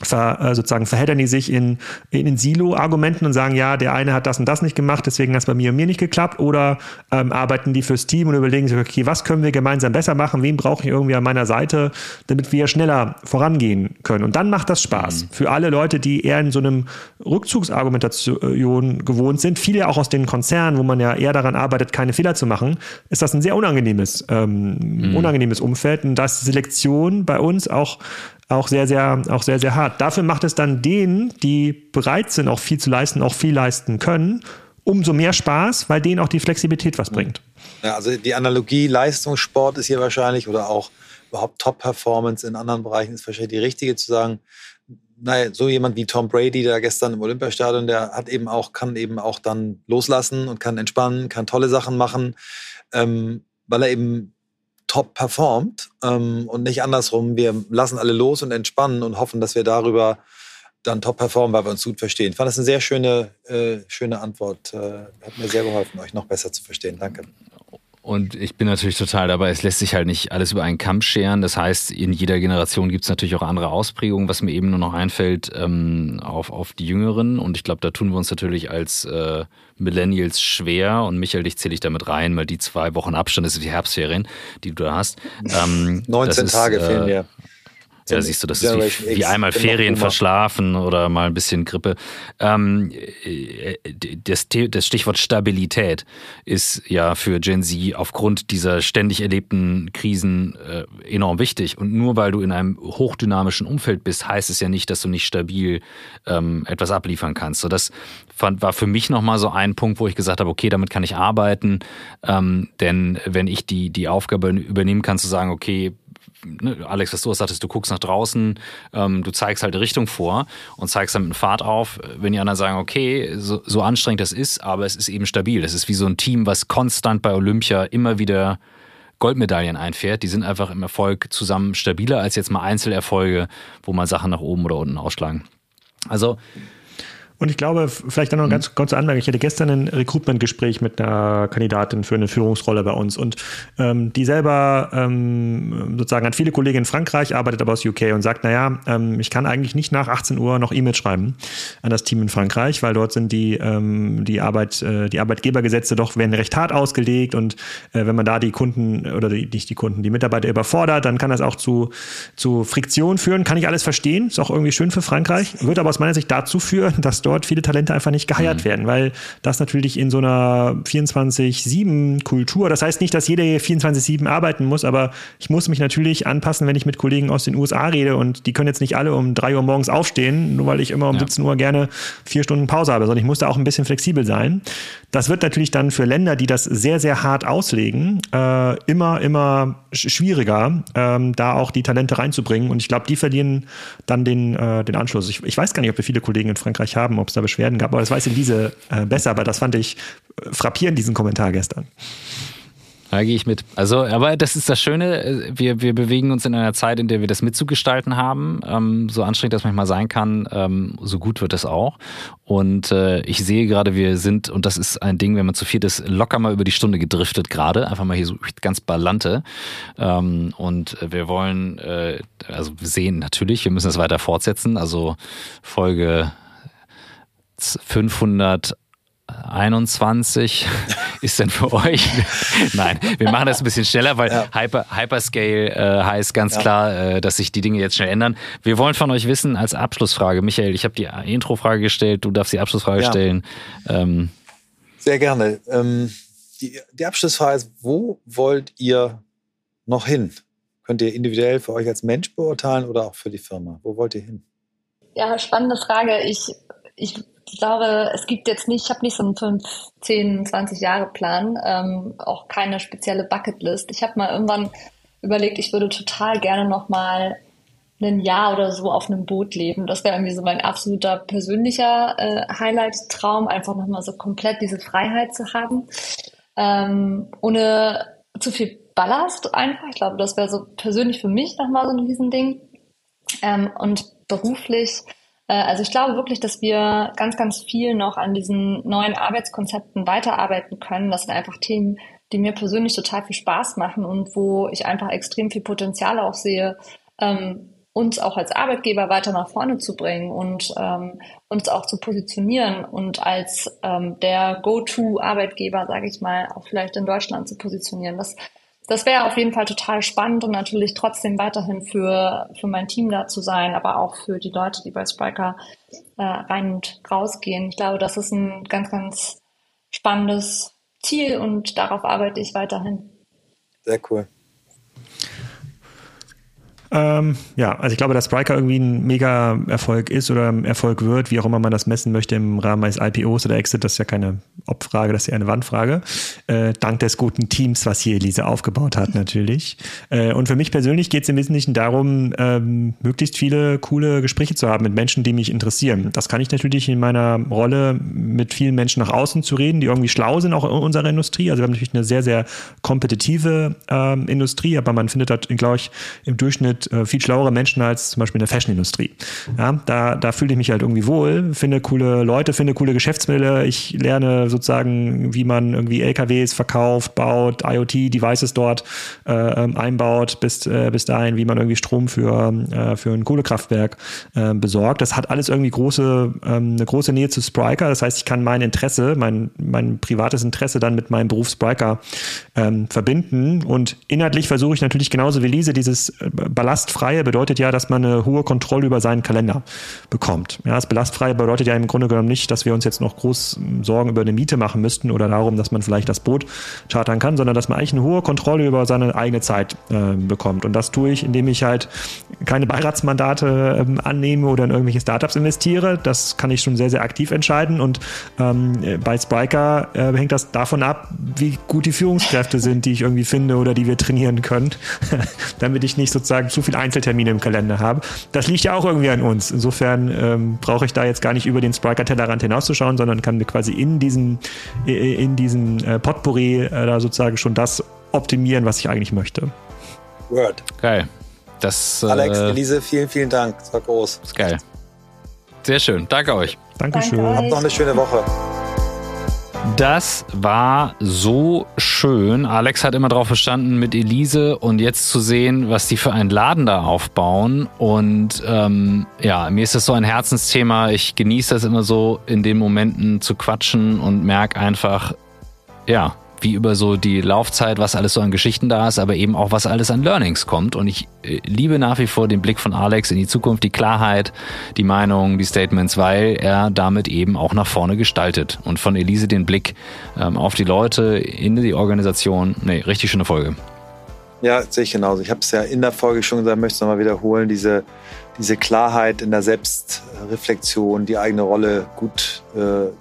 [SPEAKER 3] ver, äh, sozusagen verheddern die sich in, in Silo-Argumenten und sagen, ja, der eine hat das und das nicht gemacht, deswegen hat es bei mir und mir nicht geklappt. Oder ähm, arbeiten die fürs Team und überlegen sich, okay, was können wir gemeinsam besser machen? Wen brauche ich irgendwie an meiner Seite, damit wir schneller vorangehen können? Und dann macht das Spaß. Mhm. Für alle Leute, die eher in so einem Rückzugsargumentation gewohnt sind, viele auch aus den Konzernen, wo man ja eher daran arbeitet, keine Fehler zu machen, ist das ein sehr unangenehmes, ähm, mhm. unangenehmes Umfeld. Und da ist Selektion bei uns auch auch sehr, sehr, auch sehr, sehr hart. Dafür macht es dann denen, die bereit sind, auch viel zu leisten, auch viel leisten können, umso mehr Spaß, weil denen auch die Flexibilität was bringt.
[SPEAKER 2] Ja, also die Analogie Leistungssport ist hier wahrscheinlich oder auch überhaupt Top-Performance in anderen Bereichen ist wahrscheinlich die richtige zu sagen, naja, so jemand wie Tom Brady, der gestern im Olympiastadion, der hat eben auch, kann eben auch dann loslassen und kann entspannen, kann tolle Sachen machen, ähm, weil er eben top performt ähm, und nicht andersrum. Wir lassen alle los und entspannen und hoffen, dass wir darüber dann top performen, weil wir uns gut verstehen. Ich fand das eine sehr schöne, äh, schöne Antwort. Äh, hat mir sehr geholfen, euch noch besser zu verstehen. Danke.
[SPEAKER 1] Und ich bin natürlich total dabei, es lässt sich halt nicht alles über einen Kamm scheren. Das heißt, in jeder Generation gibt es natürlich auch andere Ausprägungen, was mir eben nur noch einfällt, ähm, auf, auf die Jüngeren. Und ich glaube, da tun wir uns natürlich als äh, Millennials schwer. Und Michael, dich zähle ich damit rein, weil die zwei Wochen Abstand, das sind die Herbstferien, die du da hast.
[SPEAKER 2] Ähm, 19 Tage ist, fehlen äh, mir.
[SPEAKER 1] Ja, siehst du, das ist wie, wie einmal Ferien verschlafen oder mal ein bisschen Grippe. Ähm, äh, das, das Stichwort Stabilität ist ja für Gen Z aufgrund dieser ständig erlebten Krisen äh, enorm wichtig. Und nur weil du in einem hochdynamischen Umfeld bist, heißt es ja nicht, dass du nicht stabil ähm, etwas abliefern kannst. So, das fand, war für mich nochmal so ein Punkt, wo ich gesagt habe, okay, damit kann ich arbeiten. Ähm, denn wenn ich die, die Aufgabe übernehmen kann, zu sagen, okay, ne, Alex, was du sagtest, du guckst nach draußen, ähm, du zeigst halt die Richtung vor und zeigst dann mit einem Pfad auf, wenn die anderen sagen, okay, so, so anstrengend das ist, aber es ist eben stabil. Das ist wie so ein Team, was konstant bei Olympia immer wieder Goldmedaillen einfährt. Die sind einfach im Erfolg zusammen stabiler als jetzt mal Einzelerfolge, wo mal Sachen nach oben oder unten ausschlagen. Also
[SPEAKER 3] und ich glaube, vielleicht dann noch eine mhm. ganz kurze Anmerkung. Ich hatte gestern ein Recruitment-Gespräch mit einer Kandidatin für eine Führungsrolle bei uns und ähm, die selber ähm, sozusagen hat viele Kollegen in Frankreich, arbeitet aber aus UK und sagt, naja, ähm, ich kann eigentlich nicht nach 18 Uhr noch E-Mails schreiben an das Team in Frankreich, weil dort sind die, ähm, die, Arbeit, äh, die Arbeitgebergesetze doch werden recht hart ausgelegt und äh, wenn man da die Kunden oder die, nicht die Kunden, die Mitarbeiter überfordert, dann kann das auch zu, zu Friktion führen. Kann ich alles verstehen, ist auch irgendwie schön für Frankreich, wird aber aus meiner Sicht dazu führen, [LAUGHS] dass dort viele Talente einfach nicht geheiert mhm. werden, weil das natürlich in so einer 24-7-Kultur, das heißt nicht, dass jeder 24-7 arbeiten muss, aber ich muss mich natürlich anpassen, wenn ich mit Kollegen aus den USA rede und die können jetzt nicht alle um 3 Uhr morgens aufstehen, nur weil ich immer um ja. 17 Uhr gerne vier Stunden Pause habe, sondern ich muss da auch ein bisschen flexibel sein. Das wird natürlich dann für Länder, die das sehr, sehr hart auslegen, äh, immer, immer schwieriger, ähm, da auch die Talente reinzubringen. Und ich glaube, die verlieren dann den, äh, den Anschluss. Ich, ich weiß gar nicht, ob wir viele Kollegen in Frankreich haben, ob es da Beschwerden gab, aber das weiß in diese äh, besser. Aber das fand ich frappierend, diesen Kommentar gestern.
[SPEAKER 1] Da gehe ich mit. Also, aber das ist das Schöne. Wir, wir bewegen uns in einer Zeit, in der wir das mitzugestalten haben. Ähm, so anstrengend das manchmal sein kann, ähm, so gut wird es auch. Und äh, ich sehe gerade, wir sind, und das ist ein Ding, wenn man zu viel ist, locker mal über die Stunde gedriftet gerade. Einfach mal hier so ganz ballante. Ähm, und wir wollen, äh, also sehen natürlich, wir müssen das weiter fortsetzen. Also Folge 500 21 [LAUGHS] ist denn für euch? Nein, wir machen das ein bisschen schneller, weil ja. Hyper, Hyperscale äh, heißt ganz ja. klar, äh, dass sich die Dinge jetzt schnell ändern. Wir wollen von euch wissen als Abschlussfrage, Michael, ich habe die Introfrage gestellt, du darfst die Abschlussfrage ja. stellen. Ähm,
[SPEAKER 2] Sehr gerne. Ähm, die, die Abschlussfrage ist, wo wollt ihr noch hin? Könnt ihr individuell für euch als Mensch beurteilen oder auch für die Firma? Wo wollt ihr hin?
[SPEAKER 4] Ja, spannende Frage. Ich, ich ich glaube, es gibt jetzt nicht, ich habe nicht so einen 5, 10, 20 Jahre Plan, ähm, auch keine spezielle Bucketlist. Ich habe mal irgendwann überlegt, ich würde total gerne noch mal ein Jahr oder so auf einem Boot leben. Das wäre irgendwie so mein absoluter persönlicher äh, Highlight-Traum, einfach nochmal so komplett diese Freiheit zu haben, ähm, ohne zu viel Ballast einfach. Ich glaube, das wäre so persönlich für mich nochmal so ein Riesending. Ähm, und beruflich also ich glaube wirklich, dass wir ganz, ganz viel noch an diesen neuen Arbeitskonzepten weiterarbeiten können. Das sind einfach Themen, die mir persönlich total viel Spaß machen und wo ich einfach extrem viel Potenzial auch sehe, ähm, uns auch als Arbeitgeber weiter nach vorne zu bringen und ähm, uns auch zu positionieren und als ähm, der Go-To-Arbeitgeber, sage ich mal, auch vielleicht in Deutschland zu positionieren. Das das wäre auf jeden Fall total spannend und natürlich trotzdem weiterhin für, für mein Team da zu sein, aber auch für die Leute, die bei Spriker äh, rein und rausgehen. Ich glaube, das ist ein ganz, ganz spannendes Ziel und darauf arbeite ich weiterhin.
[SPEAKER 2] Sehr cool.
[SPEAKER 3] Ähm, ja, also ich glaube, dass Spriker irgendwie ein mega Erfolg ist oder Erfolg wird, wie auch immer man das messen möchte im Rahmen eines IPOs oder Exit, das ist ja keine Obfrage, das ist ja eine Wandfrage. Äh, dank des guten Teams, was hier Elise aufgebaut hat, natürlich. Äh, und für mich persönlich geht es im Wesentlichen darum, ähm, möglichst viele coole Gespräche zu haben mit Menschen, die mich interessieren. Das kann ich natürlich in meiner Rolle mit vielen Menschen nach außen zu reden, die irgendwie schlau sind, auch in unserer Industrie. Also wir haben natürlich eine sehr, sehr kompetitive ähm, Industrie, aber man findet dort, glaube ich, im Durchschnitt Durchschnitt äh, viel schlauere Menschen als zum Beispiel in der Fashion-Industrie. Ja, da, da fühle ich mich halt irgendwie wohl, finde coole Leute, finde coole Geschäftsmodelle. Ich lerne sozusagen, wie man irgendwie LKWs verkauft, baut, IoT-Devices dort äh, ähm, einbaut, bis, äh, bis dahin, wie man irgendwie Strom für, äh, für ein Kohlekraftwerk äh, besorgt. Das hat alles irgendwie große, ähm, eine große Nähe zu Spriker. Das heißt, ich kann mein Interesse, mein, mein privates Interesse dann mit meinem Beruf Spriker ähm, verbinden. Und inhaltlich versuche ich natürlich genauso wie Lise dieses äh, Belastfreie bedeutet ja, dass man eine hohe Kontrolle über seinen Kalender bekommt. Ja, das Belastfreie bedeutet ja im Grunde genommen nicht, dass wir uns jetzt noch groß Sorgen über eine Miete machen müssten oder darum, dass man vielleicht das Boot chartern kann, sondern dass man eigentlich eine hohe Kontrolle über seine eigene Zeit äh, bekommt. Und das tue ich, indem ich halt keine Beiratsmandate ähm, annehme oder in irgendwelche Startups investiere. Das kann ich schon sehr, sehr aktiv entscheiden. Und ähm, bei Spiker äh, hängt das davon ab, wie gut die Führungskräfte sind, die ich irgendwie finde oder die wir trainieren können, [LAUGHS] damit ich nicht sozusagen zu viele Einzeltermine im Kalender habe. Das liegt ja auch irgendwie an uns. Insofern ähm, brauche ich da jetzt gar nicht über den Spriker-Tellerrand hinauszuschauen, sondern kann mir quasi in diesem, in diesem äh, Potpourri äh, da sozusagen schon das optimieren, was ich eigentlich möchte.
[SPEAKER 1] Word. Geil. Das,
[SPEAKER 2] äh, Alex, Elise, vielen, vielen Dank. Das war groß.
[SPEAKER 1] Ist geil. Sehr schön. Danke euch.
[SPEAKER 3] Dankeschön.
[SPEAKER 2] Danke Habt noch eine schöne Woche.
[SPEAKER 1] Das war so schön. Alex hat immer darauf bestanden mit Elise und jetzt zu sehen, was die für einen Laden da aufbauen. Und ähm, ja, mir ist das so ein Herzensthema. Ich genieße das immer so, in den Momenten zu quatschen und merke einfach, ja, wie über so die Laufzeit, was alles so an Geschichten da ist, aber eben auch was alles an Learnings kommt. Und ich äh, liebe nach wie vor den Blick von Alex in die Zukunft, die Klarheit, die Meinung, die Statements, weil er damit eben auch nach vorne gestaltet. Und von Elise den Blick ähm, auf die Leute, in die Organisation. Nee, richtig schöne Folge.
[SPEAKER 2] Ja, sehe ich genauso. Ich habe es ja in der Folge schon gesagt, möchte es nochmal wiederholen, diese, diese Klarheit in der Selbstreflexion, die eigene Rolle gut äh, äh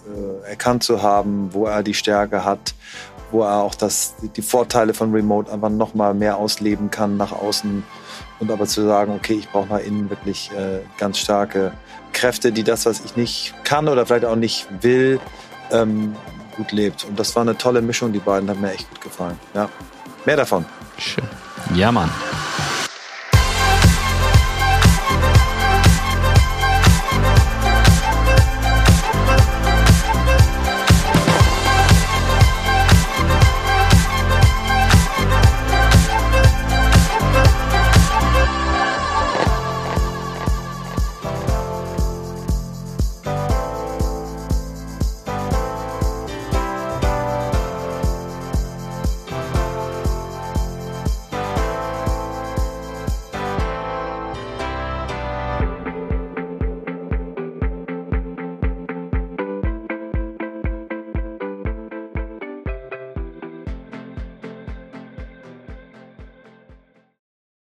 [SPEAKER 2] erkannt zu haben, wo er die Stärke hat wo er auch das, die Vorteile von Remote einfach noch mal mehr ausleben kann nach außen und aber zu sagen, okay, ich brauche nach innen wirklich äh, ganz starke Kräfte, die das, was ich nicht kann oder vielleicht auch nicht will, ähm, gut lebt. Und das war eine tolle Mischung, die beiden, hat mir echt gut gefallen. Ja, mehr davon.
[SPEAKER 1] Schön. Ja, Mann.